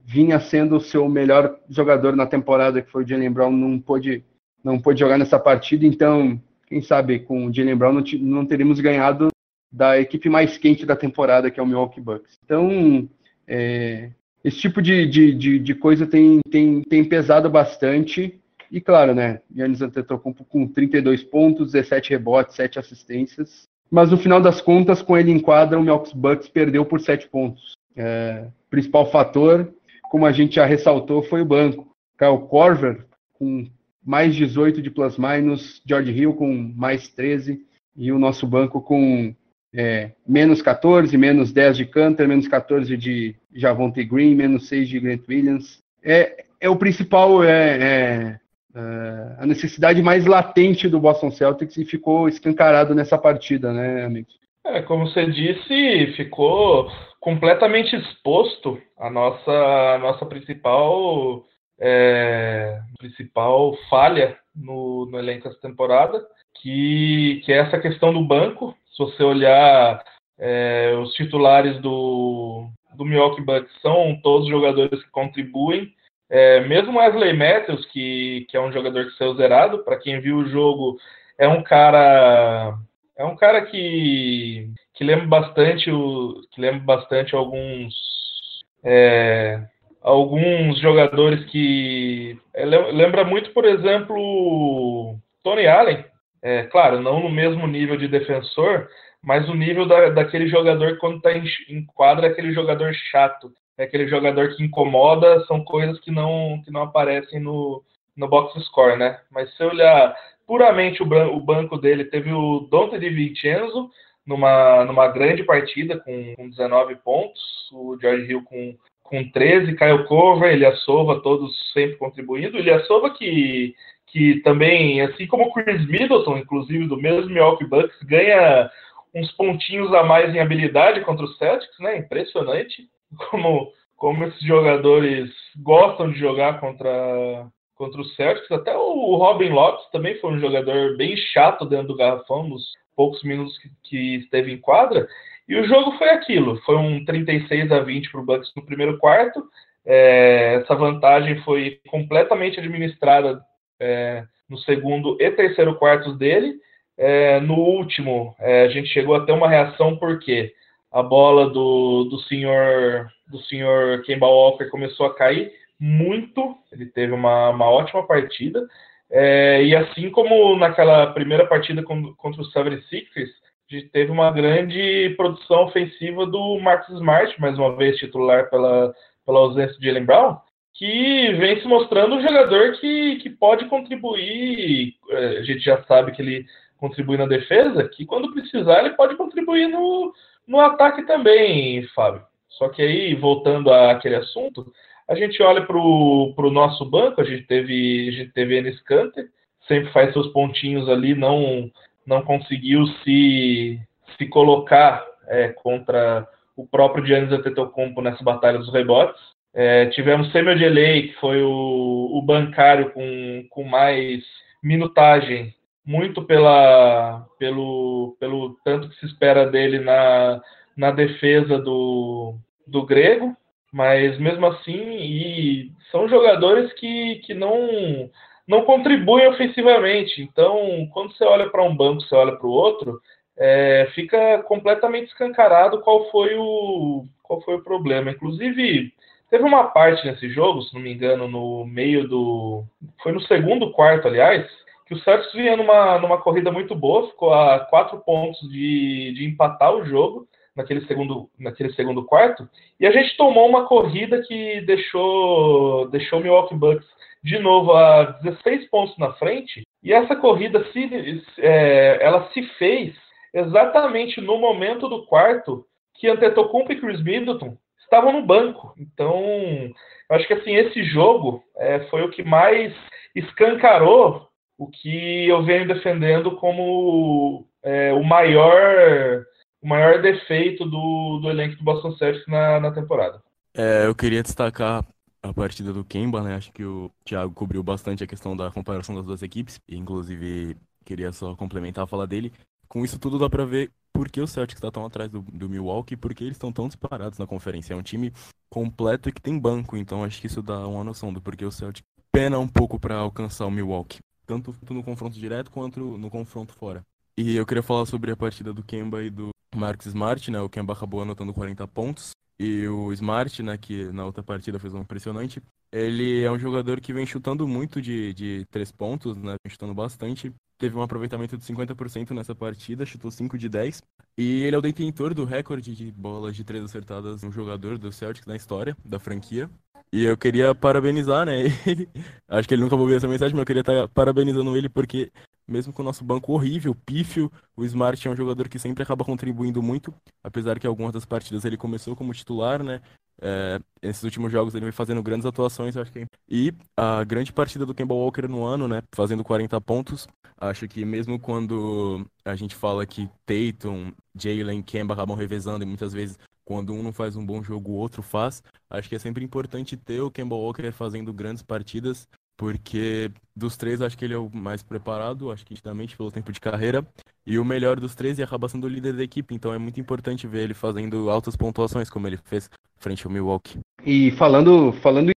vinha sendo o seu melhor jogador na temporada, que foi o Jalen Brown, não pôde, não pôde jogar nessa partida, então, quem sabe com o Jalen Brown não, não teríamos ganhado da equipe mais quente da temporada, que é o Milwaukee Bucks. Então, é, esse tipo de, de, de, de, coisa tem, tem, tem pesado bastante, e claro, né, Yannis Antetokounmpo com 32 pontos, 17 rebotes, 7 assistências, mas no final das contas, com ele em quadra, o Milwaukee Bucks perdeu por 7 pontos. É, principal fator, como a gente já ressaltou, foi o banco. Kyle Corver, com mais 18 de plus-minus, George Hill com mais 13, e o nosso banco com é, menos 14, menos 10 de Cantor, menos 14 de Javonte Green, menos 6 de Grant Williams. É, é o principal, é, é, é, a necessidade mais latente do Boston Celtics e ficou escancarado nessa partida, né, amigos? É, como você disse, ficou completamente exposto a nossa, a nossa principal, é, principal falha no, no elenco essa temporada, que, que é essa questão do banco. Se você olhar é, os titulares do, do Milwaukee Bucks são todos jogadores que contribuem. É, mesmo Wesley Matthews, que, que é um jogador que saiu zerado, para quem viu o jogo, é um cara é um cara que, que lembra bastante o que lembra bastante alguns é, alguns jogadores que é, lembra muito, por exemplo, Tony Allen. É, claro, não no mesmo nível de defensor, mas o nível da, daquele jogador quando está em, em quadra aquele jogador chato, é aquele jogador que incomoda, são coisas que não que não aparecem no, no box score, né? Mas se olhar puramente o, o banco dele. Teve o Dante Di Vincenzo numa, numa grande partida com, com 19 pontos, o George Hill com, com 13, Caio Cover, Sova, todos sempre contribuindo. Sova que, que também, assim como Chris Middleton, inclusive do mesmo Milwaukee Bucks, ganha uns pontinhos a mais em habilidade contra os Celtics, né? Impressionante como, como esses jogadores gostam de jogar contra, contra o Celtics. Até o Robin Lopes também foi um jogador bem chato dentro do garrafão nos poucos minutos que, que esteve em quadra. E o jogo foi aquilo, foi um 36 a 20 para o Bucks no primeiro quarto. É, essa vantagem foi completamente administrada é, no segundo e terceiro quartos dele. É, no último, é, a gente chegou até uma reação porque a bola do, do senhor do senhor Kemba Walker começou a cair muito, ele teve uma, uma ótima partida. É, e assim como naquela primeira partida contra o 76ers, a gente teve uma grande produção ofensiva do Marcus Smart, mais uma vez titular pela, pela ausência de Jalen Brown, que vem se mostrando um jogador que, que pode contribuir. É, a gente já sabe que ele contribui na defesa, que quando precisar ele pode contribuir no, no ataque também, Fábio. Só que aí, voltando àquele assunto, a gente olha para o nosso banco, a gente teve, a gente teve Enes Kanter, sempre faz seus pontinhos ali, não, não conseguiu se, se colocar é, contra o próprio Giannis Antetokounmpo nessa batalha dos rebotes. É, tivemos Samuel Delay, que foi o, o bancário com, com mais minutagem, muito pela, pelo, pelo tanto que se espera dele na, na defesa do, do grego mas mesmo assim, são jogadores que, que não, não contribuem ofensivamente. Então, quando você olha para um banco, você olha para o outro, é, fica completamente escancarado qual foi o qual foi o problema. Inclusive, teve uma parte nesse jogo, se não me engano, no meio do. Foi no segundo quarto, aliás, que o Celtics vinha numa, numa corrida muito boa, ficou a quatro pontos de, de empatar o jogo naquele segundo, naquele segundo quarto, e a gente tomou uma corrida que deixou, deixou o Milwaukee Bucks de novo a 16 pontos na frente, e essa corrida se, é, ela se fez exatamente no momento do quarto que Antetokounmpo e Chris Middleton estavam no banco. Então, acho que assim esse jogo é, foi o que mais escancarou o que eu venho defendendo como é, o maior o maior defeito do, do elenco do Boston Celtics na, na temporada. É, eu queria destacar a partida do Kemba, né? Acho que o Thiago cobriu bastante a questão da comparação das duas equipes, inclusive queria só complementar a fala dele. Com isso tudo dá para ver por que o Celtics está tão atrás do, do Milwaukee e por que eles estão tão disparados na conferência. É um time completo e que tem banco, então acho que isso dá uma noção do porquê o Celtics pena um pouco para alcançar o Milwaukee, tanto no confronto direto quanto no confronto fora. E eu queria falar sobre a partida do Kemba e do Marcus Smart, né? O Kemba acabou anotando 40 pontos. E o Smart, né, que na outra partida fez um impressionante, ele é um jogador que vem chutando muito de, de três pontos, né, vem chutando bastante. Teve um aproveitamento de 50% nessa partida, chutou 5 de 10. E ele é o detentor do recorde de bolas de três acertadas um jogador do Celtics na história da franquia. E eu queria parabenizar, né, [laughs] ele. Acho que ele nunca ver essa mensagem, mas eu queria estar parabenizando ele porque mesmo com o nosso banco horrível, pífio, o Smart é um jogador que sempre acaba contribuindo muito, apesar que algumas das partidas ele começou como titular, né? É, esses últimos jogos ele vem fazendo grandes atuações, acho que. E a grande partida do Kemba Walker no ano, né? Fazendo 40 pontos. Acho que mesmo quando a gente fala que Tatum, Jalen, Kemba acabam revezando e muitas vezes quando um não faz um bom jogo, o outro faz. Acho que é sempre importante ter o Kemba Walker fazendo grandes partidas porque dos três acho que ele é o mais preparado, acho que justamente pelo tempo de carreira, e o melhor dos três e acaba sendo o líder da equipe, então é muito importante ver ele fazendo altas pontuações, como ele fez frente ao Milwaukee. E falando, falando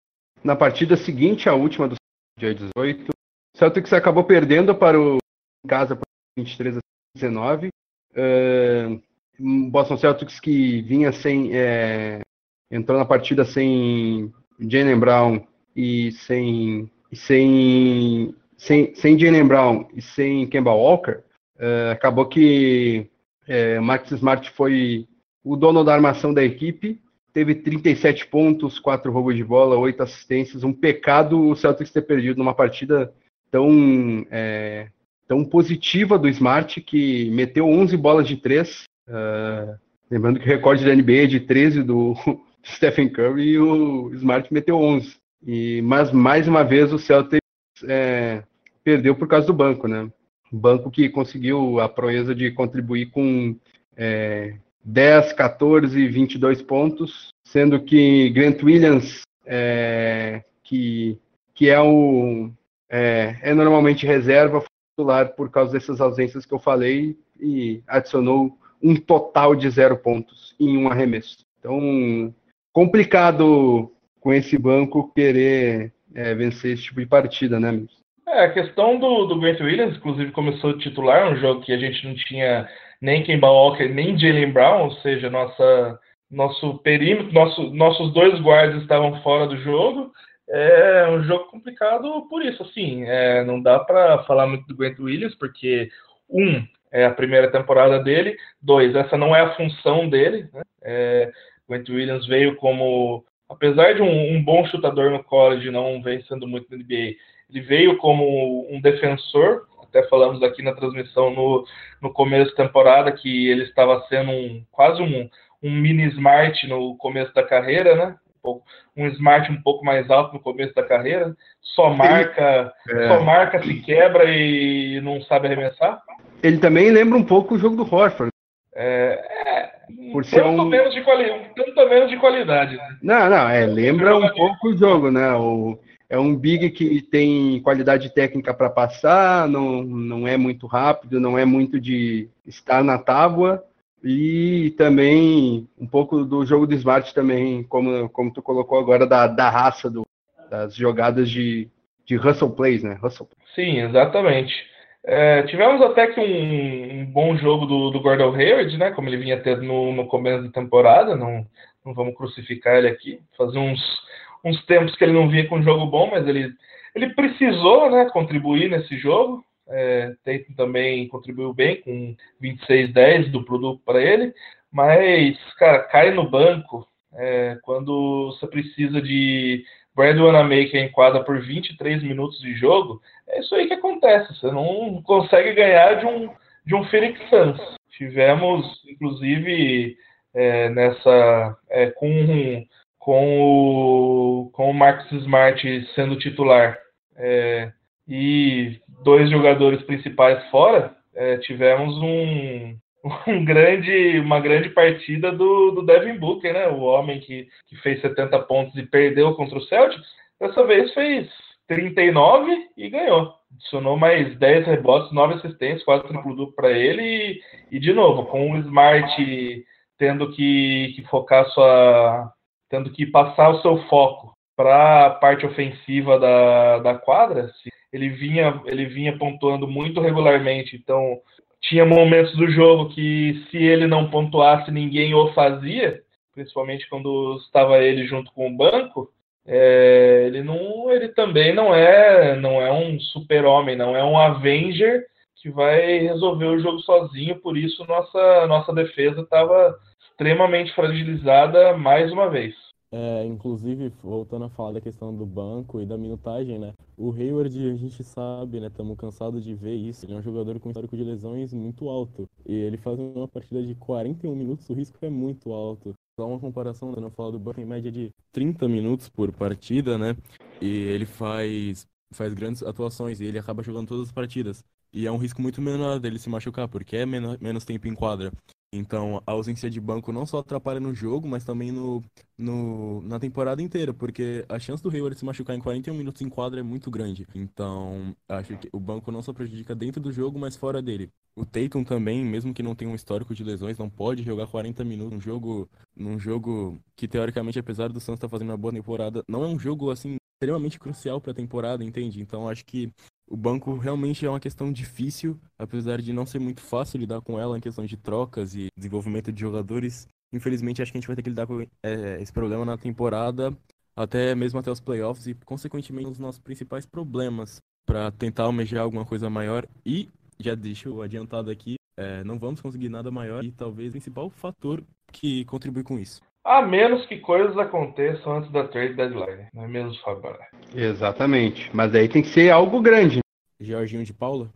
na partida seguinte, a última do dia 18, o Celtics acabou perdendo para o em casa por 23 a 19. Uh, Boston Celtics que vinha sem. É, entrou na partida sem Jalen Brown e sem sem, sem, sem Jalen Brown e sem Kemba Walker, uh, acabou que uh, Max Smart foi o dono da armação da equipe, teve 37 pontos, 4 roubos de bola, 8 assistências, um pecado o Celtics ter perdido numa partida tão, é, tão positiva do Smart, que meteu 11 bolas de 3, uh, lembrando que o recorde da NBA é de 13 do [laughs] Stephen Curry e o Smart meteu 11. E, mas mais uma vez o Celtics é, perdeu por causa do banco, né? Banco que conseguiu a proeza de contribuir com é, 10, 14, 22 pontos, sendo que Grant Williams, é, que, que é, o, é, é normalmente reserva, titular por causa dessas ausências que eu falei e adicionou um total de zero pontos em um arremesso. Então, complicado com esse banco querer é, vencer esse tipo de partida, né, amigos? É, a questão do, do Grant Williams, inclusive começou titular, um jogo que a gente não tinha nem Kemba Walker, nem Jalen Brown, ou seja, nossa, nosso perímetro, nosso, nossos dois guardas estavam fora do jogo. É um jogo complicado por isso, assim, é, não dá para falar muito do Grant Williams, porque, um, é a primeira temporada dele, dois, essa não é a função dele, né? É, Grant Williams veio como apesar de um, um, bom chutador no college, não vem sendo muito na NBA, ele veio como um defensor. Até falamos aqui na transmissão no, no começo da temporada que ele estava sendo um, quase um, um mini smart no começo da carreira, né? Um, smart um pouco mais alto no começo da carreira, só marca, é. só marca, se quebra e não sabe arremessar. Ele também lembra um pouco o jogo do Horford. É, é por ser tanto, um... menos de quali... tanto menos de qualidade. Né? Não, não, é, lembra um pouco o jogo, né? O, é um big que tem qualidade técnica para passar, não, não é muito rápido, não é muito de estar na tábua, e também um pouco do jogo do Smart também, como, como tu colocou agora, da, da raça do, das jogadas de, de hustle plays, né? Hustle. Sim, exatamente. É, tivemos até que um, um, bom jogo do, do Gordon Hayward, né? Como ele vinha tendo no, no começo da temporada, não, não vamos crucificar ele aqui. Fazia uns, uns tempos que ele não vinha com um jogo bom, mas ele, ele precisou né, contribuir nesse jogo. É, Tatum também contribuiu bem com 26-10 do produto para ele, mas, cara, cai no banco é, quando você precisa de Brandon Wanamaker enquadra por 23 minutos de jogo, é isso aí que acontece. Você não consegue ganhar de um, de um Phoenix Suns. Tivemos, inclusive, é, nessa é, com, com, o, com o Marcus Smart sendo titular. É, e dois jogadores principais fora, é, tivemos um, um grande, uma grande partida do, do Devin Booker, né? O homem que, que fez 70 pontos e perdeu contra o Celtics, dessa vez fez 39 e ganhou. Adicionou mais 10 rebotes, 9 assistências, quase triplo para ele. E, e, de novo, com o Smart tendo que, que focar sua. tendo que passar o seu foco para a parte ofensiva da, da quadra, ele vinha, ele vinha pontuando muito regularmente. Então, tinha momentos do jogo que, se ele não pontuasse, ninguém o fazia, principalmente quando estava ele junto com o banco. É, ele não, ele também não é, não é um super-homem, não é um Avenger que vai resolver o jogo sozinho. Por isso, nossa, nossa defesa estava extremamente fragilizada mais uma vez. É, inclusive, voltando a falar da questão do banco e da minutagem, né? O Hayward, a gente sabe, né? Estamos cansados de ver isso. Ele é um jogador com histórico de lesões muito alto. E ele faz uma partida de 41 minutos, o risco é muito alto. Só uma comparação, né? falar do banco em média de 30 minutos por partida, né? E ele faz, faz grandes atuações e ele acaba jogando todas as partidas. E é um risco muito menor dele se machucar, porque é menos, menos tempo em quadra. Então, a ausência de banco não só atrapalha no jogo, mas também no, no, na temporada inteira, porque a chance do Hayward se machucar em 41 minutos em quadra é muito grande. Então, acho que o banco não só prejudica dentro do jogo, mas fora dele. O Tatum também, mesmo que não tenha um histórico de lesões, não pode jogar 40 minutos num jogo, num jogo que, teoricamente, apesar do Santos estar fazendo uma boa temporada, não é um jogo, assim, extremamente crucial para a temporada, entende? Então, acho que o banco realmente é uma questão difícil, apesar de não ser muito fácil lidar com ela em questão de trocas e desenvolvimento de jogadores. Infelizmente, acho que a gente vai ter que lidar com é, esse problema na temporada, até mesmo até os playoffs e, consequentemente, um dos nossos principais problemas para tentar almejar alguma coisa maior. E, já deixo adiantado aqui, é, não vamos conseguir nada maior e talvez o principal fator que contribui com isso. A menos que coisas aconteçam antes da trade deadline, não é mesmo, Fábio? Exatamente. Mas aí tem que ser algo grande. Jorginho de Paula?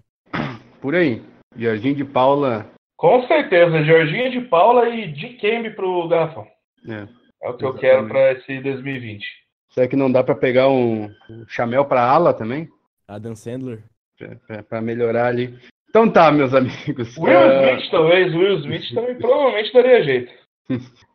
Por aí. Jorginho de Paula. Com certeza, Jorginho de Paula e de Kembe pro Garrafão. É, é o que Exatamente. eu quero para esse 2020. Será que não dá para pegar um, um Chamel para ala também? Adam Sandler? Para melhorar ali. Então tá, meus amigos. Will uh... Smith talvez, Will Smith também provavelmente daria jeito. [laughs]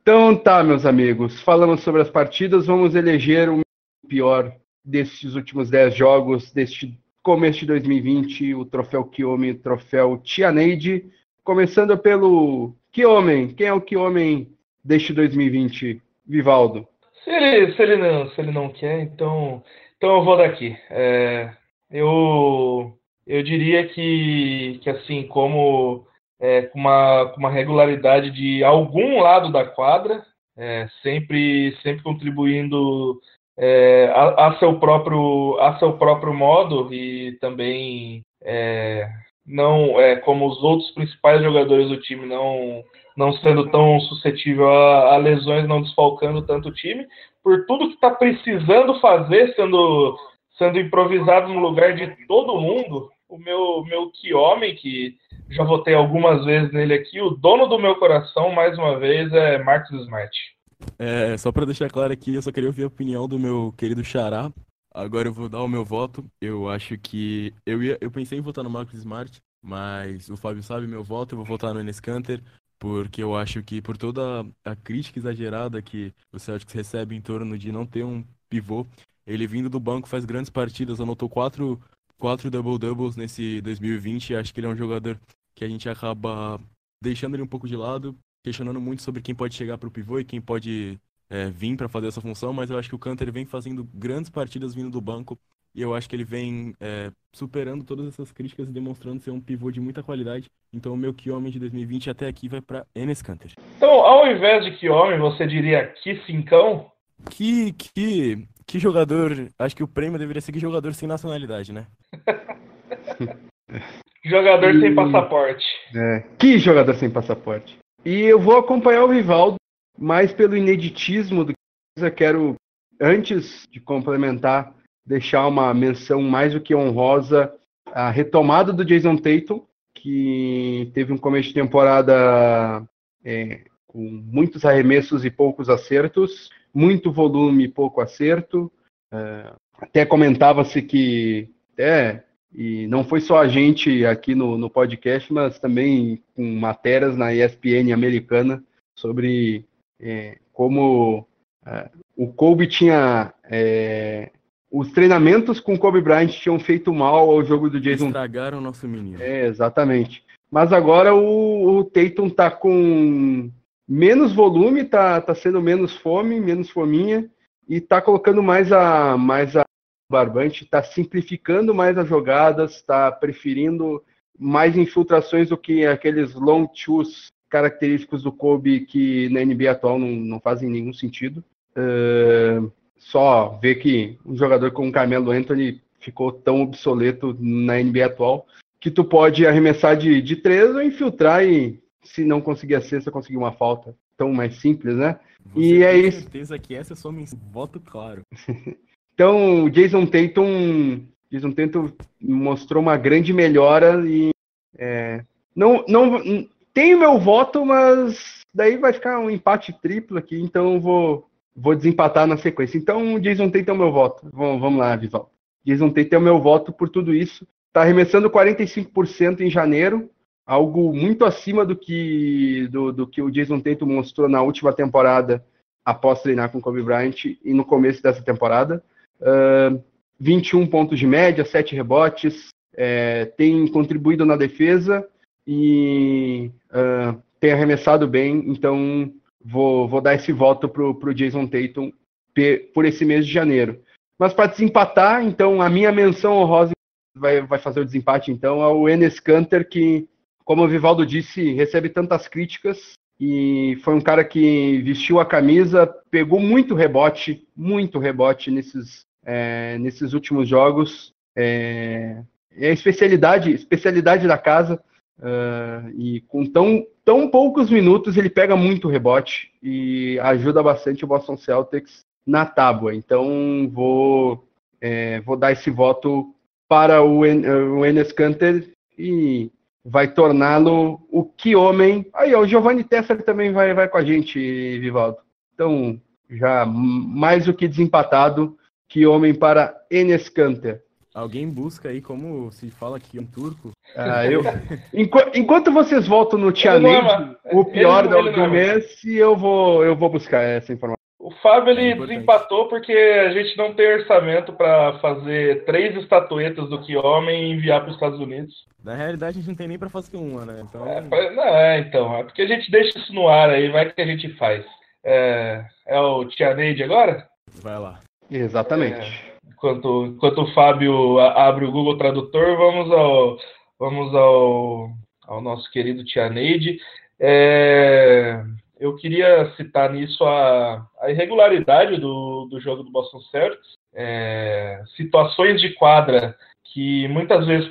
então tá, meus amigos. Falamos sobre as partidas, vamos eleger o pior destes últimos 10 jogos, deste começo de 2020, o troféu Kiyomi, o troféu Tianeide. Começando pelo Kiyomi. Quem é o Kiyomi deste 2020, Vivaldo? Se ele, se ele, não, se ele não quer, então, então eu vou daqui. É, eu, eu diria que, que assim, como é, com, uma, com uma regularidade de algum lado da quadra, é, sempre, sempre contribuindo é, a, a, seu próprio, a seu próprio modo e também é, não é, como os outros principais jogadores do time não não sendo tão suscetível a, a lesões, não desfalcando tanto o time, por tudo que está precisando fazer, sendo sendo improvisado no lugar de todo mundo, o meu meu que homem que já votei algumas vezes nele aqui, o dono do meu coração mais uma vez é Marcos Smart. É, só para deixar claro aqui, eu só queria ouvir a opinião do meu querido Xará. Agora eu vou dar o meu voto. Eu acho que. Eu, ia, eu pensei em votar no Marcos Smart, mas o Fábio sabe meu voto. Eu vou votar no Enes Kanter, porque eu acho que por toda a crítica exagerada que o Celtics recebe em torno de não ter um pivô, ele vindo do banco faz grandes partidas, anotou quatro, quatro double-doubles nesse 2020. Acho que ele é um jogador que a gente acaba deixando ele um pouco de lado questionando muito sobre quem pode chegar para o pivô e quem pode é, vir para fazer essa função, mas eu acho que o Canter vem fazendo grandes partidas vindo do banco e eu acho que ele vem é, superando todas essas críticas e demonstrando ser um pivô de muita qualidade. Então o meu Kiomen de 2020 até aqui vai para Enes Canter. Então, ao invés de Kiomen, você diria que cincão? Que, que, que jogador. Acho que o prêmio deveria ser que jogador sem nacionalidade, né? [laughs] jogador sem passaporte. É. Que jogador sem passaporte? E eu vou acompanhar o Rivaldo mais pelo ineditismo do que eu quero, antes de complementar, deixar uma menção mais do que honrosa a retomada do Jason Tatum, que teve um começo de temporada é, com muitos arremessos e poucos acertos, muito volume e pouco acerto, é, até comentava-se que é, e não foi só a gente aqui no, no podcast, mas também com matérias na ESPN americana sobre é, como é, o Kobe tinha. É, os treinamentos com o Kobe Bryant tinham feito mal ao jogo do Jason. Estragaram o nosso menino. É, exatamente. Mas agora o, o Tatum tá com menos volume, tá, tá sendo menos fome, menos fominha, e tá colocando mais a, mais a barbante, tá simplificando mais as jogadas, tá preferindo mais infiltrações do que aqueles long twos característicos do Kobe que na NBA atual não, não fazem nenhum sentido. Uh, só ver que um jogador como o Carmelo Anthony ficou tão obsoleto na NBA atual que tu pode arremessar de, de três ou infiltrar e se não conseguir a cesta, conseguir uma falta. Tão mais simples, né? Você e é isso. certeza que essa é só mensagem. Voto claro. [laughs] então, o Jason Tatum, Jason Tatum mostrou uma grande melhora e é, não, não tem o meu voto, mas daí vai ficar um empate triplo aqui, então vou, vou desempatar na sequência. Então, Jason Tatum é o meu voto. Vamos, vamos lá, Visal. Jason Tatum é o meu voto por tudo isso. Está arremessando 45% em janeiro, algo muito acima do que, do, do que o Jason Tatum mostrou na última temporada após treinar com Kobe Bryant e no começo dessa temporada. Uh, 21 pontos de média, 7 rebotes, é, tem contribuído na defesa e uh, tem arremessado bem, então vou, vou dar esse voto para o Jason Tatum por esse mês de janeiro. Mas para desempatar, então a minha menção honrosa vai, vai fazer o desempate, então, é o Enes Kanter, que como o Vivaldo disse, recebe tantas críticas e foi um cara que vestiu a camisa, pegou muito rebote, muito rebote nesses, é, nesses últimos jogos. É, é a especialidade, especialidade da casa. Uh, e com tão, tão poucos minutos ele pega muito rebote e ajuda bastante o Boston Celtics na tábua. Então vou, é, vou dar esse voto para o, o Enes Kanter e vai torná-lo o que homem. Aí, ó, o Giovanni Tesser também vai, vai com a gente, Vivaldo. Então, já mais do que desempatado, que homem para Enes Kanter. Alguém busca aí como se fala aqui um turco? Ah, eu... enquanto, enquanto vocês voltam no Tia Neide, o pior do, do mês, eu vou, eu vou buscar essa informação. O Fábio ele é desempatou porque a gente não tem orçamento para fazer três estatuetas do que homem e enviar para os Estados Unidos. Na realidade, a gente não tem nem para fazer uma, né? Então... É, não, é, então. É porque a gente deixa isso no ar aí, vai que a gente faz. É, é o Tia Neide agora? Vai lá. Exatamente. É, enquanto, enquanto o Fábio abre o Google Tradutor, vamos ao, vamos ao, ao nosso querido Tia Neide. É, eu queria citar nisso a, a irregularidade do, do jogo do Boston Celtics, é, situações de quadra que muitas vezes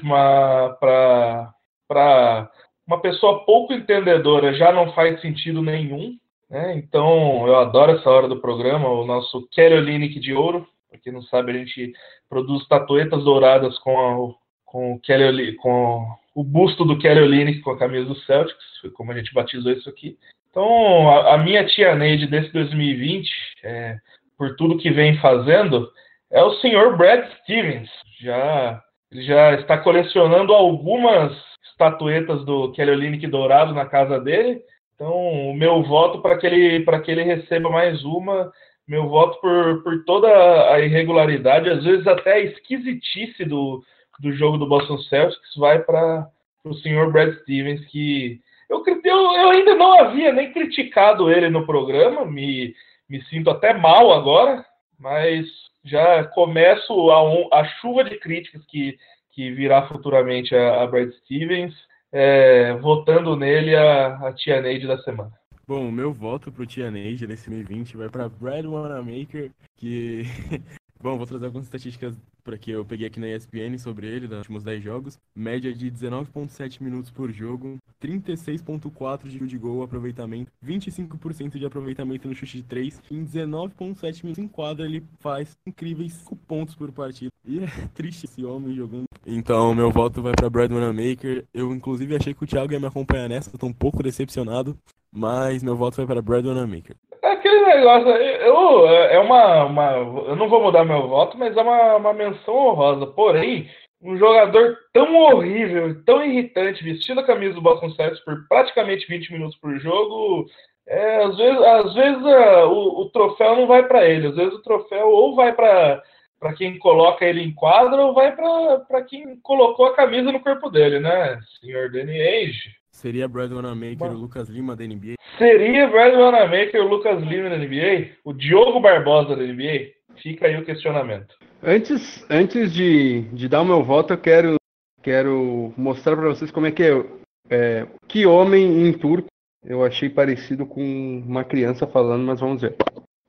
para uma pessoa pouco entendedora já não faz sentido nenhum. Né? Então, eu adoro essa hora do programa, o nosso Kelly de ouro. Para quem não sabe, a gente produz tatuetas douradas com, a, com, o, Kelly, com o busto do Kelly com a camisa do Celtics, foi como a gente batizou isso aqui. Então, a, a minha tia Neide desse 2020, é, por tudo que vem fazendo, é o senhor Brad Stevens. Já, já está colecionando algumas estatuetas do Kelly Olynyk dourado na casa dele. Então, o meu voto para que ele que ele receba mais uma, meu voto por, por toda a irregularidade, às vezes até a esquisitice do, do jogo do Boston Celtics, vai para o senhor Brad Stevens, que eu, eu, eu, ainda não havia nem criticado ele no programa, me, me sinto até mal agora, mas já começo a, a chuva de críticas que, que virá futuramente a, a Brad Stevens, é, votando nele a, a Tia Neide da semana. Bom, o meu voto pro Tia Neide nesse 2020 vai para Brad Wanamaker, que [laughs] Bom, vou trazer algumas estatísticas para que eu peguei aqui na ESPN sobre ele, dos últimos 10 jogos. Média de 19,7 minutos por jogo, 36,4 de de gol, aproveitamento, 25% de aproveitamento no chute de 3. Em 19,7 minutos em quadra, ele faz incríveis 5 pontos por partida. E é [laughs] triste esse homem jogando. Então, meu voto vai para Brad Wanamaker. Eu, inclusive, achei que o Thiago ia me acompanhar nessa, tô um pouco decepcionado. Mas meu voto vai para Brad Wanamaker. É aquele negócio, eu, é uma, uma. Eu não vou mudar meu voto, mas é uma, uma menção honrosa. Porém, um jogador tão horrível, tão irritante, vestindo a camisa do Boston Celtics por praticamente 20 minutos por jogo, é, às vezes, às vezes uh, o, o, troféu não vai para ele, às vezes o troféu ou vai para para quem coloca ele em quadro ou vai para quem colocou a camisa no corpo dele, né, senhor Danny Age? Seria Brad Wanamaker e o Lucas Lima da NBA? Seria Brad Wanamaker e o Lucas Lima da NBA? O Diogo Barbosa da NBA? Fica aí o questionamento. Antes, antes de, de dar o meu voto, eu quero, quero mostrar para vocês como é que é, é, Que homem em turco eu achei parecido com uma criança falando, mas vamos ver.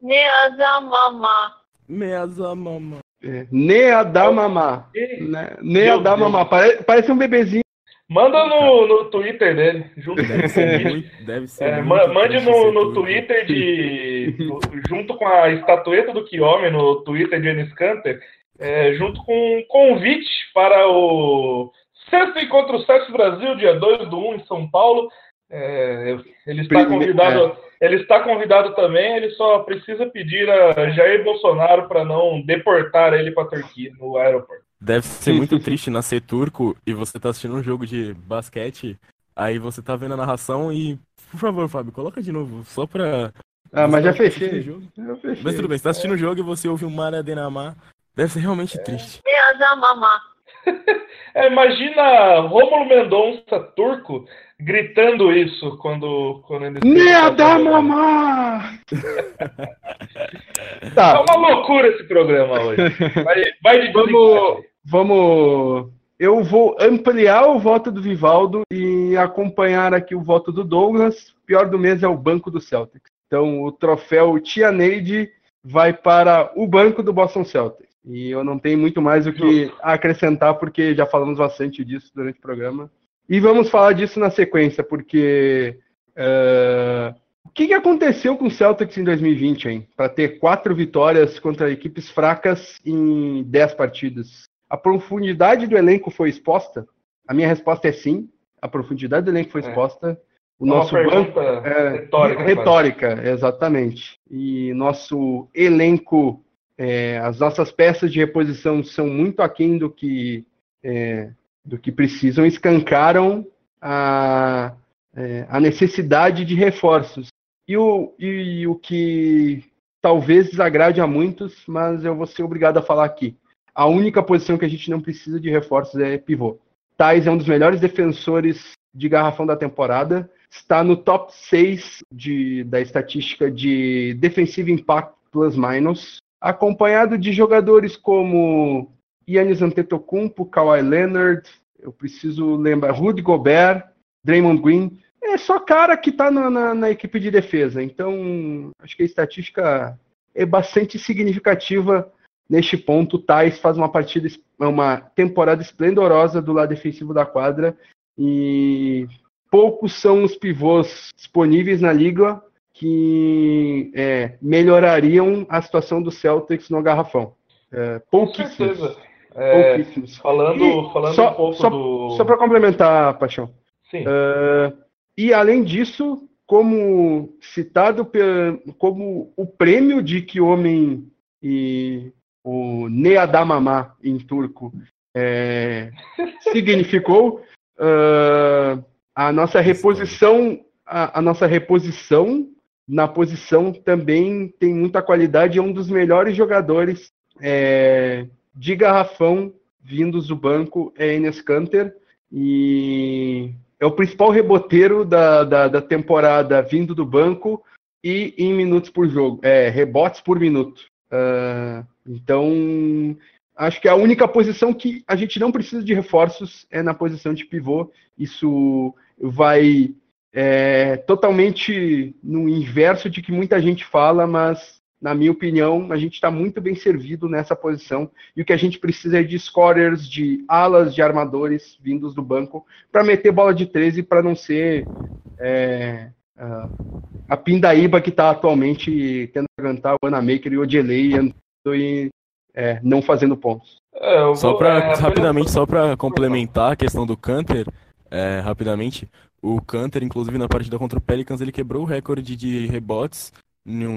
Neazamama. Meazamama. É, Neadamama. Né? Neadamama. Parece, parece um bebezinho. Manda no, no Twitter dele, junto Deve ser muito, deve ser é, muito Mande no, no. Twitter de. junto com a estatueta do Kiyomi, no Twitter de Enes Kanter, é, junto com um convite para o sexto encontro Sexo Brasil, dia 2 do 1 em São Paulo. É, ele está convidado. Ele está convidado também, ele só precisa pedir a Jair Bolsonaro para não deportar ele para a Turquia no aeroporto. Deve ser muito [laughs] triste nascer turco e você tá assistindo um jogo de basquete, aí você tá vendo a narração e, por favor, Fábio, coloca de novo, só pra. Ah, mas já tá fechei. jogo. Já fechei. Mas tudo bem, você tá assistindo o jogo e você ouve o Mara Denamar, deve ser realmente triste. Neazamama. [laughs] É, imagina Rômulo Mendonça, turco, gritando isso quando, quando ele Neadamama! [laughs] É tá, uma loucura esse programa hoje. Vai, vai de vamos, vamos. Eu vou ampliar o voto do Vivaldo e acompanhar aqui o voto do Douglas. Pior do mês é o banco do Celtics. Então, o troféu Tia Neide vai para o banco do Boston Celtics. E eu não tenho muito mais o que acrescentar, porque já falamos bastante disso durante o programa. E vamos falar disso na sequência, porque. eh, o que, que aconteceu com o Celtics em 2020, hein? Para ter quatro vitórias contra equipes fracas em dez partidas. A profundidade do elenco foi exposta? A minha resposta é sim. A profundidade do elenco foi É. exposta. O É uma nosso banco. É, retórica. retórica, exatamente. E nosso elenco, é, as nossas peças de reposição são muito aquém do que, é, do que precisam, escancaram a, é, a necessidade de reforços. E o, e o que talvez desagrade a muitos, mas eu vou ser obrigado a falar aqui. A única posição que a gente não precisa de reforços é pivô. Tais é um dos melhores defensores de garrafão da temporada está no top 6 de, da estatística de Defensive Impact Plus Minus, acompanhado de jogadores como Yannis Antetokounmpo, Kawhi Leonard, eu preciso lembrar, Rudy Gobert, Draymond Green, é só cara que está na, na, na equipe de defesa, então acho que a estatística é bastante significativa neste ponto. O Thais faz uma partida, uma temporada esplendorosa do lado defensivo da quadra e poucos são os pivôs disponíveis na liga que é, melhorariam a situação do Celtics no garrafão. É, Com pouquíssimos. certeza. É, falando E falando só- um pouco só- do. Só para complementar, Paixão. Sim. Ah, e além disso, como citado como o prêmio de que homem e o Neadamama em turco é, [laughs] significou ah, a nossa reposição a, a nossa reposição na posição também tem muita qualidade é um dos melhores jogadores é, de garrafão vindos do banco é Enes Kanter e é o principal reboteiro da, da, da temporada vindo do banco e em minutos por jogo, é, rebotes por minuto. Ah, então, acho que a única posição que a gente não precisa de reforços é na posição de pivô. Isso vai é, totalmente no inverso de que muita gente fala, mas na minha opinião, a gente está muito bem servido nessa posição. E o que a gente precisa é de scorers, de alas, de armadores vindos do banco para meter bola de 13 para não ser é, a, a pindaíba que está atualmente tendo que aguentar o Anamaker e o Odelei e é, não fazendo pontos. É, Só pra, é, [laughs] rapidamente, só pra complementar a questão do Canter, é, rapidamente, o Canter, inclusive na partida contra o Pelicans, ele quebrou o recorde de rebotes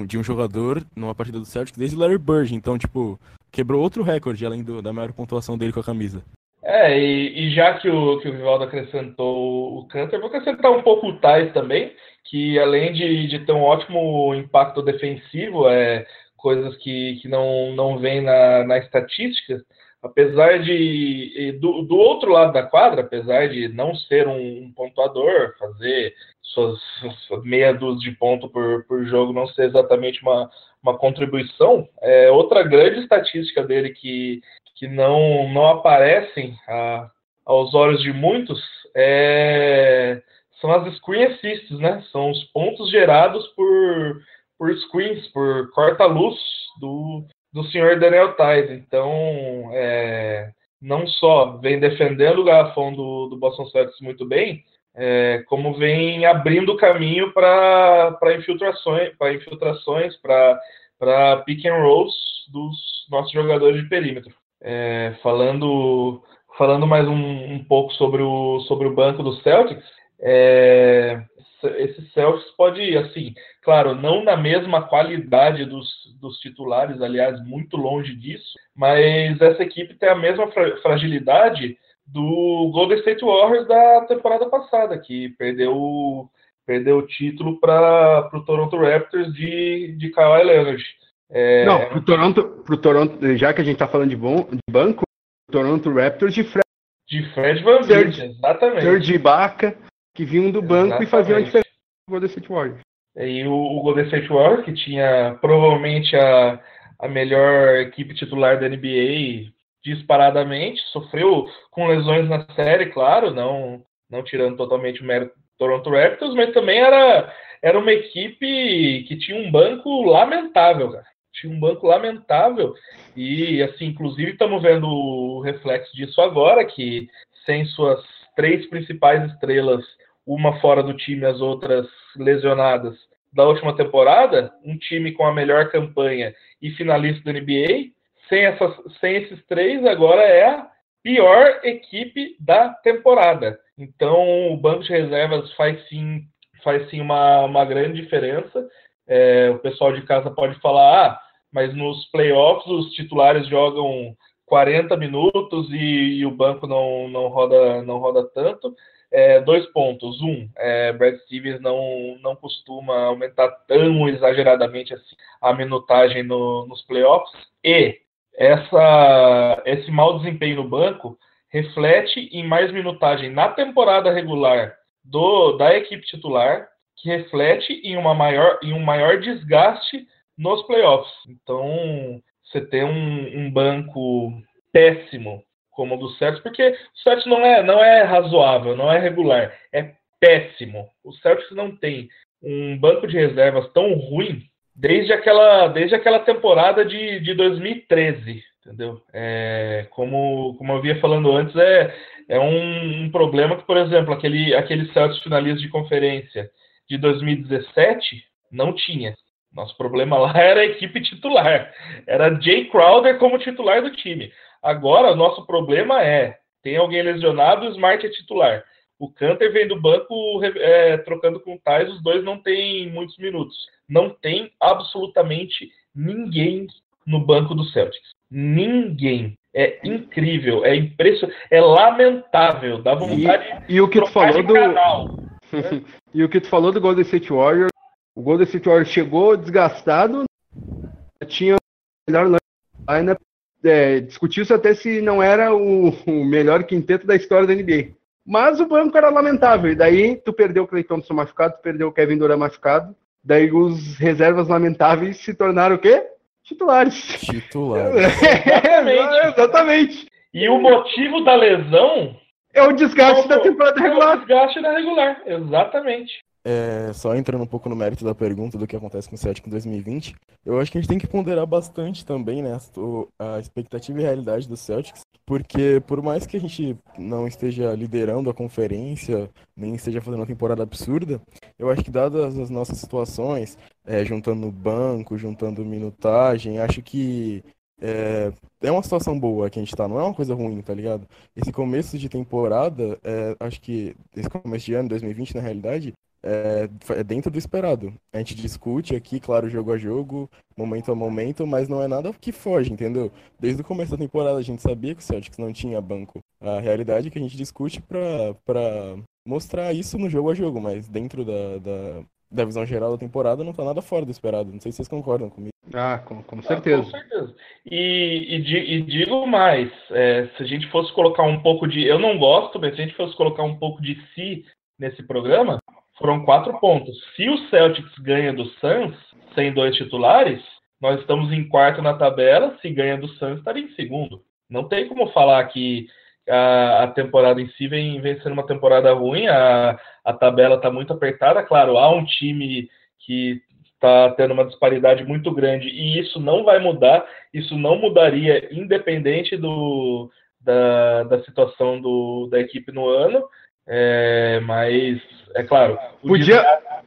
de um jogador numa partida do Celtics desde o Larry Bird. Então, tipo, quebrou outro recorde, além do- da maior pontuação dele com a camisa. É, e, e já que o, que o Rivaldo acrescentou o Cantor, vou acrescentar um pouco o Tais também, que além de, de ter um ótimo impacto defensivo, é coisas que, que não, não vem na, na estatística, apesar de, do, do outro lado da quadra, apesar de não ser um, um pontuador, fazer suas, [laughs] suas meia dúzia de pontos por, por jogo, não ser exatamente uma, uma contribuição, é outra grande estatística dele que, que não, não aparecem a- aos olhos de muitos é, são as screen assists, né? São os pontos gerados por, por screens, por corta-luz do, do senhor Daniel Tais. Então, é, não só vem defendendo o garrafão do, do Boston Celtics muito bem, é, como vem abrindo caminho para infiltrações, para infiltrações, para pick and rolls dos nossos jogadores de perímetro. É, falando falando mais um, um pouco sobre o, sobre o banco do Celtics, é, esse Celtics pode, assim, claro, não na mesma qualidade dos, dos titulares, aliás, muito longe disso, mas essa equipe tem a mesma fra- fragilidade do Golden State Warriors da temporada passada, que perdeu, o- perdeu o título para o Toronto Raptors de, de Kawhi Leonard. É, Não, pro Toronto, pro Toronto, já que a gente tá falando de, bom, de banco, o Toronto Raptors de Fred de Fred Van Vliet, exatamente. Serge Ibaka, que vinham do banco e faziam a Exatamente. diferença Golden State Warriors. E o, o Golden State Warriors, que tinha provavelmente a, a melhor equipe titular da NBA disparadamente, sofreu com lesões na série, claro, não, não tirando totalmente o mérito do Toronto Raptors, mas também era, era uma equipe que tinha um banco lamentável, cara. Tinha um banco lamentável e, assim, inclusive estamos vendo o reflexo disso agora, que sem suas três principais estrelas, uma fora do time, as outras lesionadas, da última temporada, um time com a melhor campanha e finalista da NBA, sem, essas, sem esses três, agora é a pior equipe da temporada. Então, o banco de reservas faz sim, faz sim uma, uma grande diferença. É, o pessoal de casa pode falar, ah, mas nos playoffs os titulares jogam 40 minutos e, e o banco não, não, roda, não roda tanto. É, dois pontos. Um, é, Brad Stevens não, não costuma aumentar tão exageradamente assim a minutagem no, nos playoffs. E essa, esse mau desempenho no banco reflete em mais minutagem na temporada regular do, da equipe titular, que reflete em, uma maior, em um maior desgaste nos playoffs. Então, você tem um, um banco péssimo como o do Celtics, porque o Celtics não é, não é razoável, não é regular, é péssimo. O Celtics não tem um banco de reservas tão ruim desde aquela, desde aquela temporada de, de 2013, entendeu? É, como, como eu vinha falando antes, é, é um, um problema que, por exemplo, aquele, aquele Celtics finalista de conferência de 2017 não tinha. Nosso problema [laughs] lá era a equipe titular. Era Jay Crowder como titular do time. Agora, nosso problema é: tem alguém lesionado, o Smart é titular. O Canter vem do banco é, trocando com o Tais, os dois não têm muitos minutos. Não tem absolutamente ninguém no banco do Celtics. Ninguém. É incrível, é impressionante, é lamentável, dá vontade E, e o que tu falou de do. canal. [laughs] e o que tu falou do Golden State Warriors, o Golden State Warriors chegou desgastado, tinha o melhor lineup, é, discutiu-se até se não era o, o melhor quinteto da história da NBA. Mas o banco era lamentável, e daí tu perdeu o Clay Thompson machucado, tu perdeu o Kevin Durant machucado, daí os reservas lamentáveis se tornaram o quê? Titulares. Titular. [laughs] Exatamente. Exatamente. E o motivo da lesão É o desgaste da temporada é o regular. desgaste da regular. Exatamente. É, só entrando um pouco no mérito da pergunta do que acontece com o Celtic em 2020, eu acho que a gente tem que ponderar bastante também, né, a expectativa e realidade do Celtics, porque por mais que a gente não esteja liderando a conferência, nem esteja fazendo uma temporada absurda, eu acho que dadas as nossas situações, é, juntando banco, juntando minutagem, acho que é, é uma situação boa que a gente tá, não é uma coisa ruim, tá ligado? Esse começo de temporada, é, acho que esse começo de ano, 2020, na realidade, é, é dentro do esperado. A gente discute aqui, claro, jogo a jogo, momento a momento, mas não é nada que foge, entendeu? Desde o começo da temporada a gente sabia que o Celtics não tinha banco. A realidade é que a gente discute pra, pra mostrar isso no jogo a jogo, mas dentro da, da, da visão geral da temporada não tá nada fora do esperado. Não sei se vocês concordam comigo. Ah, com, com certeza. Ah, com certeza. E, e, e digo mais, é, se a gente fosse colocar um pouco de. Eu não gosto, mas se a gente fosse colocar um pouco de si nesse programa, foram quatro pontos. Se o Celtics ganha do Suns, sem dois titulares, nós estamos em quarto na tabela. Se ganha do Suns, estaria em segundo. Não tem como falar que a, a temporada em si vem, vem sendo uma temporada ruim, a, a tabela está muito apertada. Claro, há um time que está tendo uma disparidade muito grande e isso não vai mudar. Isso não mudaria, independente do, da, da situação do, da equipe no ano. É, mas, é claro. Podia,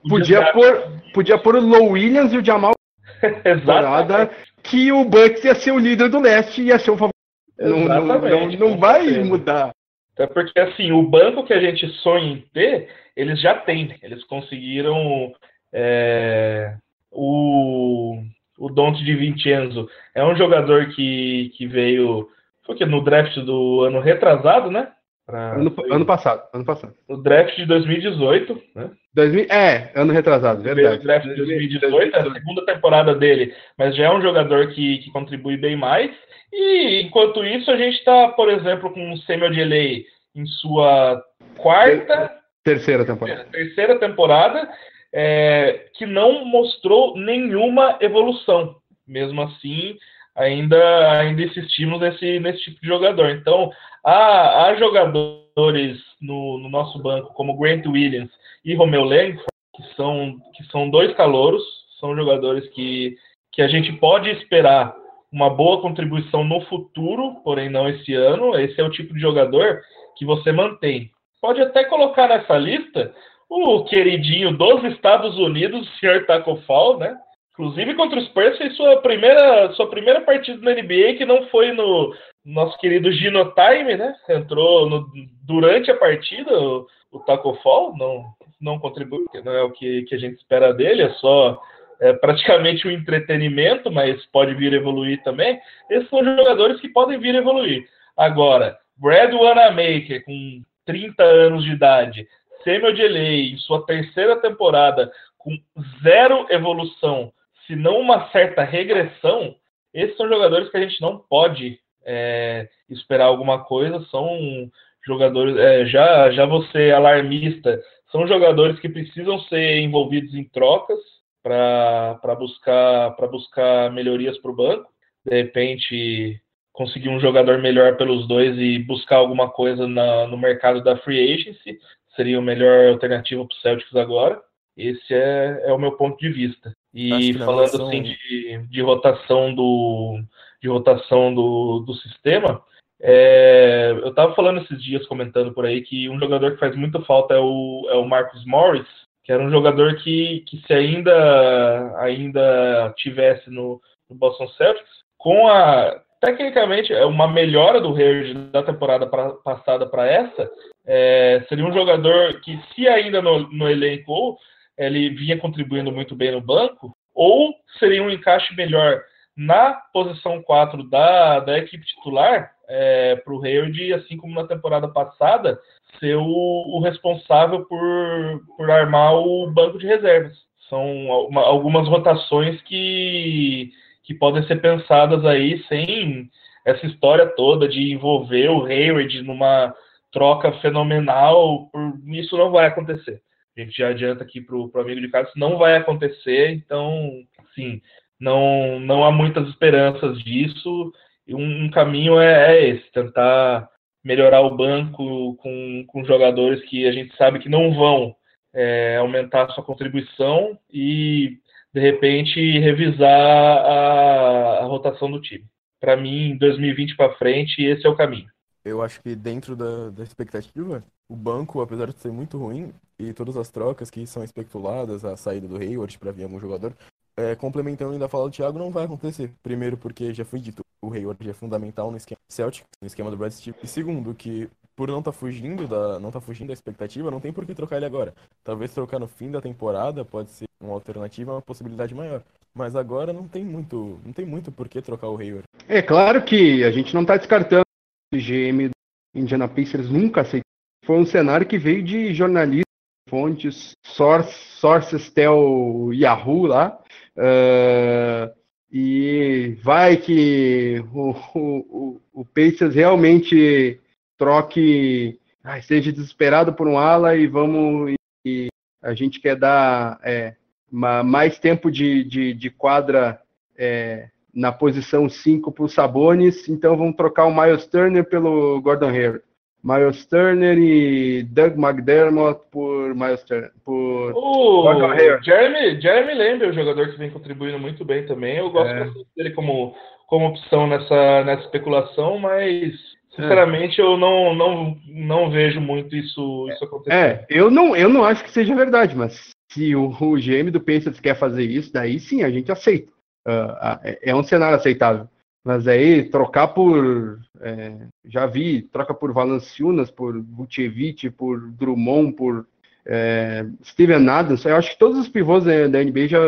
podia, pôr, podia pôr o Low Williams e o Jamal [laughs] temporada que o Bucks ia ser o líder do leste e ia ser o favorito. Não, não, não, não vai mudar. É porque assim, o banco que a gente sonha em ter, eles já têm. Eles conseguiram é, o, o Dante de Vincenzo. É um jogador que, que veio foi que no draft do ano retrasado, né? Pra... Ano, ano, passado, ano passado. O draft de 2018, né? 2000, é, ano retrasado, verdade. O draft de 2018, é a segunda temporada dele, mas já é um jogador que, que contribui bem mais. E enquanto isso, a gente está, por exemplo, com o Samuel Delay em sua quarta. Terceira temporada. Terceira temporada, é, que não mostrou nenhuma evolução. Mesmo assim, ainda, ainda insistimos nesse, nesse tipo de jogador. Então, há, há jogadores no, no, nosso banco, como Grant Williams e Romeo Langford, que são, que são dois calouros, são jogadores que, que a gente pode esperar uma boa contribuição no futuro, porém não esse ano. Esse é o tipo de jogador que você mantém. Pode até colocar nessa lista o queridinho dos Estados Unidos, o Sr. Taco Fall, né? Inclusive contra os fez sua primeira, sua primeira partida na NBA, que não foi no nosso querido Gino Time, né? Entrou no, durante a partida, o, o Taco Fall, não, não contribui, porque não é o que, que a gente espera dele, é só é, praticamente um entretenimento, mas pode vir evoluir também. Esses são jogadores que podem vir evoluir. Agora, Brad Wanamaker, com 30 anos de idade, Samuel Delay, em sua terceira temporada, com zero evolução, se não uma certa regressão, esses são jogadores que a gente não pode é, esperar alguma coisa, são jogadores, é, já, já você alarmista, são jogadores que precisam ser envolvidos em trocas para buscar, buscar melhorias para o banco. De repente, conseguir um jogador melhor pelos dois e buscar alguma coisa na, no mercado da free agency seria a melhor alternativa para o Celtics agora. Esse é, é o meu ponto de vista. E falando assim de, de rotação do de rotação do, do sistema, é, eu estava falando esses dias comentando por aí que um jogador que faz muita falta é o, é o Marcus Morris, que era um jogador que, que se ainda ainda tivesse no, no Boston Celtics, com a tecnicamente é uma melhora do Hayward da temporada pra, passada para essa, é, seria um jogador que se ainda no, no elenco ele vinha contribuindo muito bem no banco, ou seria um encaixe melhor na posição 4 da, da equipe titular é, para o Hayward, assim como na temporada passada, ser o, o, responsável por, por armar o banco de reservas. São uma, algumas rotações que, que podem ser pensadas aí sem essa história toda de envolver o Hayward numa troca fenomenal. Isso não vai acontecer a gente já adianta aqui para o amigo de casa, isso não vai acontecer, então, sim, não, não há muitas esperanças disso. Um, um caminho é, é, esse, tentar melhorar o banco com, com jogadores que a gente sabe que não vão é, aumentar sua contribuição e, de repente, revisar a, a rotação do time. Para mim, 2020 para frente, esse é o caminho eu acho que dentro da, da expectativa, o banco, apesar de ser muito ruim, e todas as trocas que são especuladas, a saída do Hayward para vir algum jogador, é, complementando ainda a fala do Thiago, não vai acontecer. Primeiro, porque já foi dito, o Hayward é fundamental no esquema Celtic, no esquema do Brad. E segundo, que por não tá fugindo da, não tá fugindo da expectativa, não tem por que trocar ele agora. Talvez trocar no fim da temporada pode ser uma alternativa, uma possibilidade maior. Mas agora não tem muito, não tem muito por que trocar o Hayward. É claro que a gente não está descartando GM Indiana Pacers nunca aceitou. Foi um cenário que veio de jornalistas, fontes, source, sources tel Yahoo lá. Uh, e vai que o, o, o Pacers realmente troque, ah, esteja desesperado por um ala e vamos. E a gente quer dar é, mais tempo de, de, de quadra é, na posição 5 para o Sabonis, então vamos trocar o Miles Turner pelo Gordon Hayward. Miles Turner e Doug McDermott por Miles Turner. Por o Jeremy, Jeremy Lamb é um jogador que vem contribuindo muito bem também. Eu gosto é. dele como, como opção nessa, nessa especulação, mas sinceramente eu não, não, não vejo muito isso, isso acontecer. É, eu não, eu não acho que seja verdade, mas se o, o GM do Pacers quer fazer isso, daí sim a gente aceita. Uh, é um cenário aceitável. Mas aí trocar por. É, já vi, troca por Valanciunas, por Vucevic, por Drummond, por é, Steven Adams. Eu acho que todos os pivôs da, da NBA já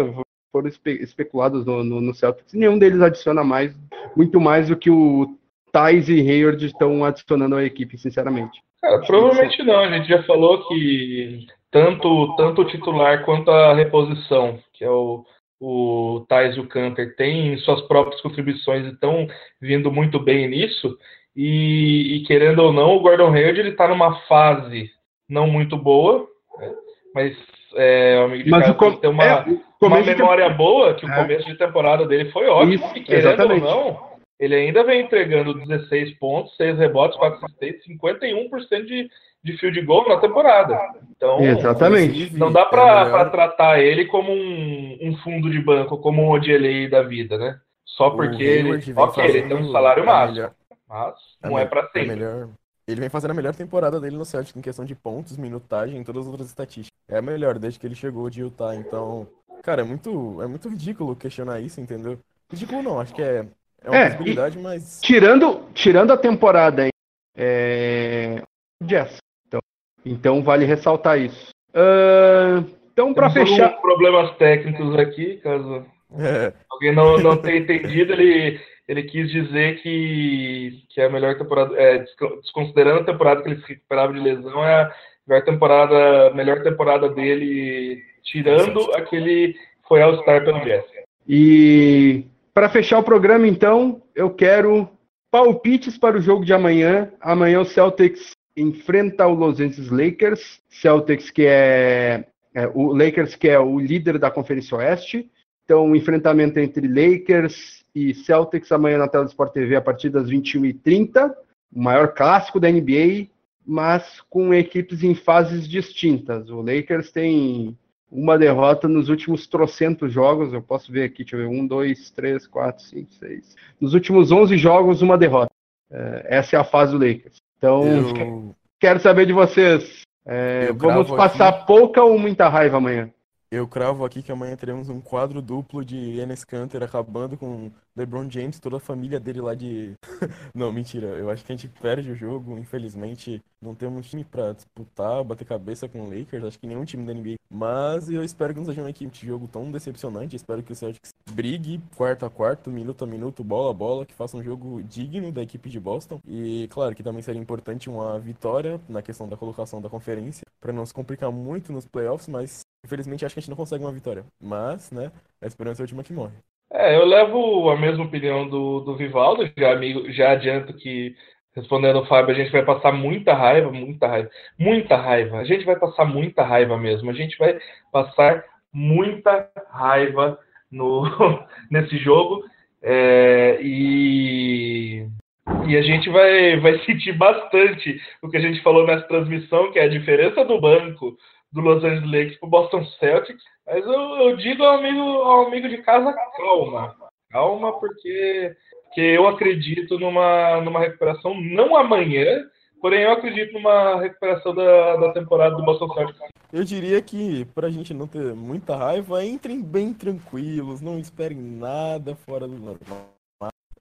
foram espe especulados no, no, no, Celtics. Nenhum deles adiciona mais, muito mais do que o Thais e Hayward estão adicionando à equipe, sinceramente. Cara, provavelmente não. A gente já falou que tanto, tanto o titular quanto a reposição, que é o o Thais e o Canter têm suas próprias contribuições e estão vindo muito bem nisso. E, e, querendo ou não, o Gordon Hayward ele está numa fase não muito boa, né? mas é, o amigo de mas casa tem uma, é, uma memória boa, que o é. começo de temporada dele foi ótimo, Isso, e querendo exatamente. ou não, ele ainda vem entregando 16 pontos, 6 rebotes, 4 assistências, 51% de, de field goal na temporada. Então, Exatamente. não dá para é tratar ele como um, um, fundo de banco, como um ODLA da vida, né? Só porque ele, ok, ele tem um salário máximo, mas não é para sempre. Melhor, ele vem fazendo a melhor temporada dele no Celtic em questão de pontos, minutagem e todas as outras estatísticas. É a melhor desde que ele chegou de Utah, então, cara, é muito, é muito ridículo questionar isso, entendeu? Ridículo não, acho que é, é uma é, possibilidade, mas tirando, tirando a temporada, é... Jess, então vale ressaltar isso. Uh, então, para fechar. Problemas técnicos aqui, caso é. alguém não, não tenha entendido, ele, ele quis dizer que, que a melhor temporada, é, desconsiderando a temporada que ele se recuperava de lesão, é a melhor temporada, melhor temporada dele, tirando aquele foi ao Star pelo Jazz. E para fechar o programa, então, eu quero palpites para o jogo de amanhã. Amanhã o Celtics enfrenta o Los Angeles Lakers, Celtics que é, é, o Lakers que é o líder da Conferência Oeste. Então, um enfrentamento entre Lakers e Celtics amanhã na tela Sport TV a partir das 21h30, o maior clássico da NBA, mas com equipes em fases distintas. O Lakers tem uma derrota nos últimos trocentos jogos, eu posso ver aqui, deixa eu ver, um, dois, três, quatro, cinco, seis. Nos últimos 11 jogos, uma derrota. É, essa é a fase do Lakers. Então, eu... quero saber de vocês. É, vamos passar pouca ou muita raiva amanhã? Eu cravo aqui que amanhã teremos um quadro duplo de Enes Kanter acabando com LeBron James, toda a família dele lá de. [laughs] não, mentira. Eu acho que a gente perde o jogo. Infelizmente, não temos time pra disputar, bater cabeça com o Lakers. Acho que nenhum time da NBA. Mas eu espero que não seja uma equipe de jogo tão decepcionante. Espero que o Celtics brigue quarto a quarto, minuto a minuto, bola a bola, que faça um jogo digno da equipe de Boston. E claro que também seria importante uma vitória na questão da colocação da conferência, para não se complicar muito nos playoffs, mas Infelizmente, acho que a gente não consegue uma vitória. Mas, né, a esperança é a última que morre. É, eu levo a mesma opinião do, do Vivaldo. Já, amigo, já adianto que, respondendo o Fábio, a gente vai passar muita raiva, muita raiva, muita raiva. A gente vai passar muita raiva mesmo. A gente vai passar muita raiva no, [laughs] nesse jogo. É, e, e a gente vai, vai sentir bastante o que a gente falou nessa transmissão, que é a diferença do banco do Los Angeles Lakers para o Boston Celtics. Mas eu, eu, digo ao amigo, ao amigo de casa, calma. Calma, porque, porque eu acredito numa, numa recuperação, não amanhã, porém eu acredito numa recuperação da, da temporada do Boston Celtics. Eu diria que, para a gente não ter muita raiva, entrem bem tranquilos, não esperem nada fora do normal.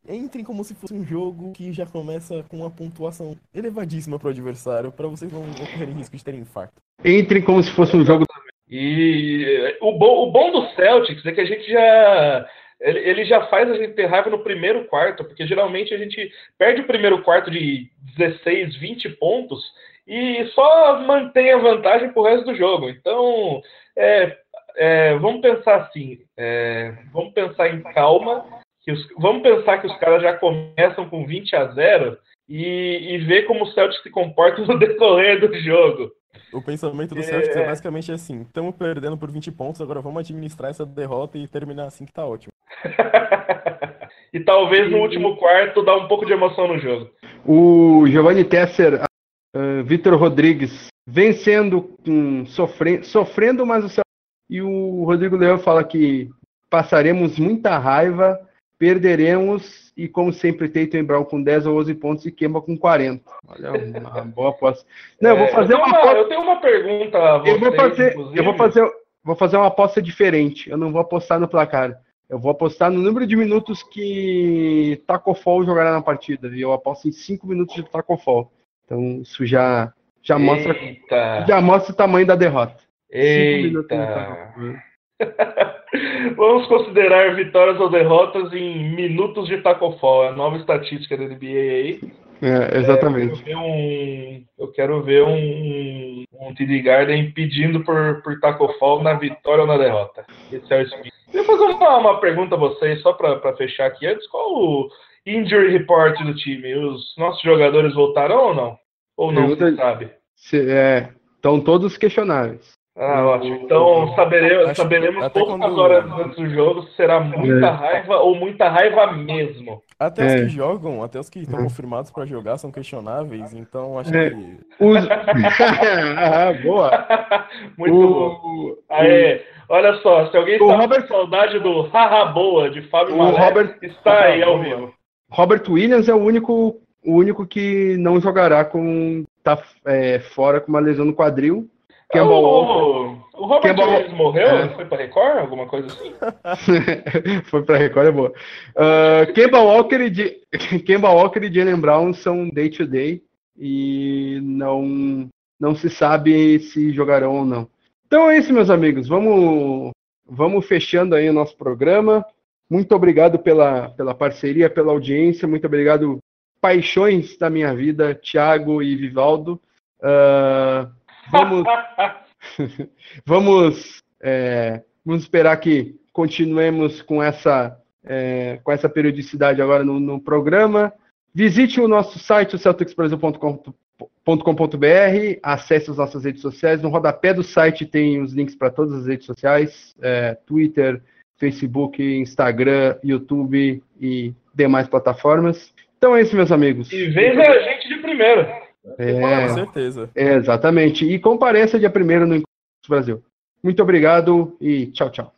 Entrem como se fosse um jogo que já começa com uma pontuação elevadíssima pro adversário, para vocês não ocorrerem risco de terem infarto. Entrem como se fosse um jogo. E o bom, o bom do Celtics é que a gente já. Ele, ele já faz a gente ter raiva no primeiro quarto, porque geralmente a gente perde o primeiro quarto de 16, 20 pontos e só mantém a vantagem pro resto do jogo. Então, é, é, vamos pensar assim, é, vamos pensar em calma, os, vamos pensar que os caras já começam com 20 a 0 e, e ver como o Celtics se comporta [laughs] no decorrer do jogo. O pensamento do Celtics é, é basicamente assim: estamos perdendo por 20 pontos, agora vamos administrar essa derrota e terminar assim que tá ótimo. [laughs] e talvez no último quarto dá um pouco de emoção no jogo. O Giovanni Tesser, uh, Vitor Rodrigues, vencendo, um, sofre, sofrendo, mas o Celtics. E o Rodrigo Leão fala que passaremos muita raiva, perderemos e, como sempre, Tatum Brown com 10 ou 11 pontos e Kemba com 40. Olha, uma [laughs] boa aposta. Não, eu vou fazer eu uma, uma, Eu tenho uma pergunta a vocês, eu vou fazer, eu vou fazer, vou fazer uma aposta diferente. Eu não vou apostar no placar. Eu vou apostar no número de minutos que Taco Fall jogará na partida. E eu aposto em 5 minutos de Taco Fall. Então, isso já, já, mostra, já mostra o tamanho da derrota. Eita! [laughs] Vamos considerar vitórias ou derrotas em minutos de tacofol, é a nova estatística da NBA aí. É, exatamente. É, eu, quero um, eu quero ver um, um TD Garden pedindo por, por tacofol na vitória ou na derrota. Esse é o. Deixa eu fazer uma, uma pergunta a vocês, só para fechar aqui antes. Qual o injury report do time? Os nossos jogadores voltaram ou não? Ou não Pergunta, sabe? Se, é, estão todos questionáveis. Ah, ótimo. Então saberemos, saberemos poucas quando... horas antes do jogo se será muita é. raiva ou muita raiva mesmo. Até é. os que jogem, até os que estão confirmados para jogar são questionáveis, então acho é. que. Os... [laughs] [laughs] ah, boa! Muito o... bom. Aê, olha só, se alguém está Robert... com saudade do haha boa de Fábio o Malé, Robert... está aí ao vivo. Robert Williams é o único, o único que não jogará com. tá é, fora com uma lesão no quadril Campbell o, Walker. O Robert Campbell... morreu? É. Foi pra Record? Alguma coisa assim? [laughs] foi pra Record, é boa. Uh, Campbell, Walker e Campbell [laughs] Walker e Jalen Brown são day-to-day -day e não, não se sabe se jogarão ou não. Então é isso, meus amigos. Vamos, vamos fechando aí o nosso programa. Muito obrigado pela, pela parceria, pela audiência. Muito obrigado, paixões da minha vida, Thiago e Vivaldo. Uh, Vamos, [laughs] vamos, é, vamos esperar que continuemos com essa, é, com essa periodicidade agora no, no, programa. Visite o nosso site, o celticsbrasil.com.br, acesse as nossas redes sociais. No rodapé do site tem os links para todas as redes sociais, é, Twitter, Facebook, Instagram, YouTube e demais plataformas. Então é isso, meus amigos. E veja a gente de primeira. É, com certeza. É, exatamente. E compareça dia primeiro no Encontro Brasil. Muito obrigado e tchau, tchau.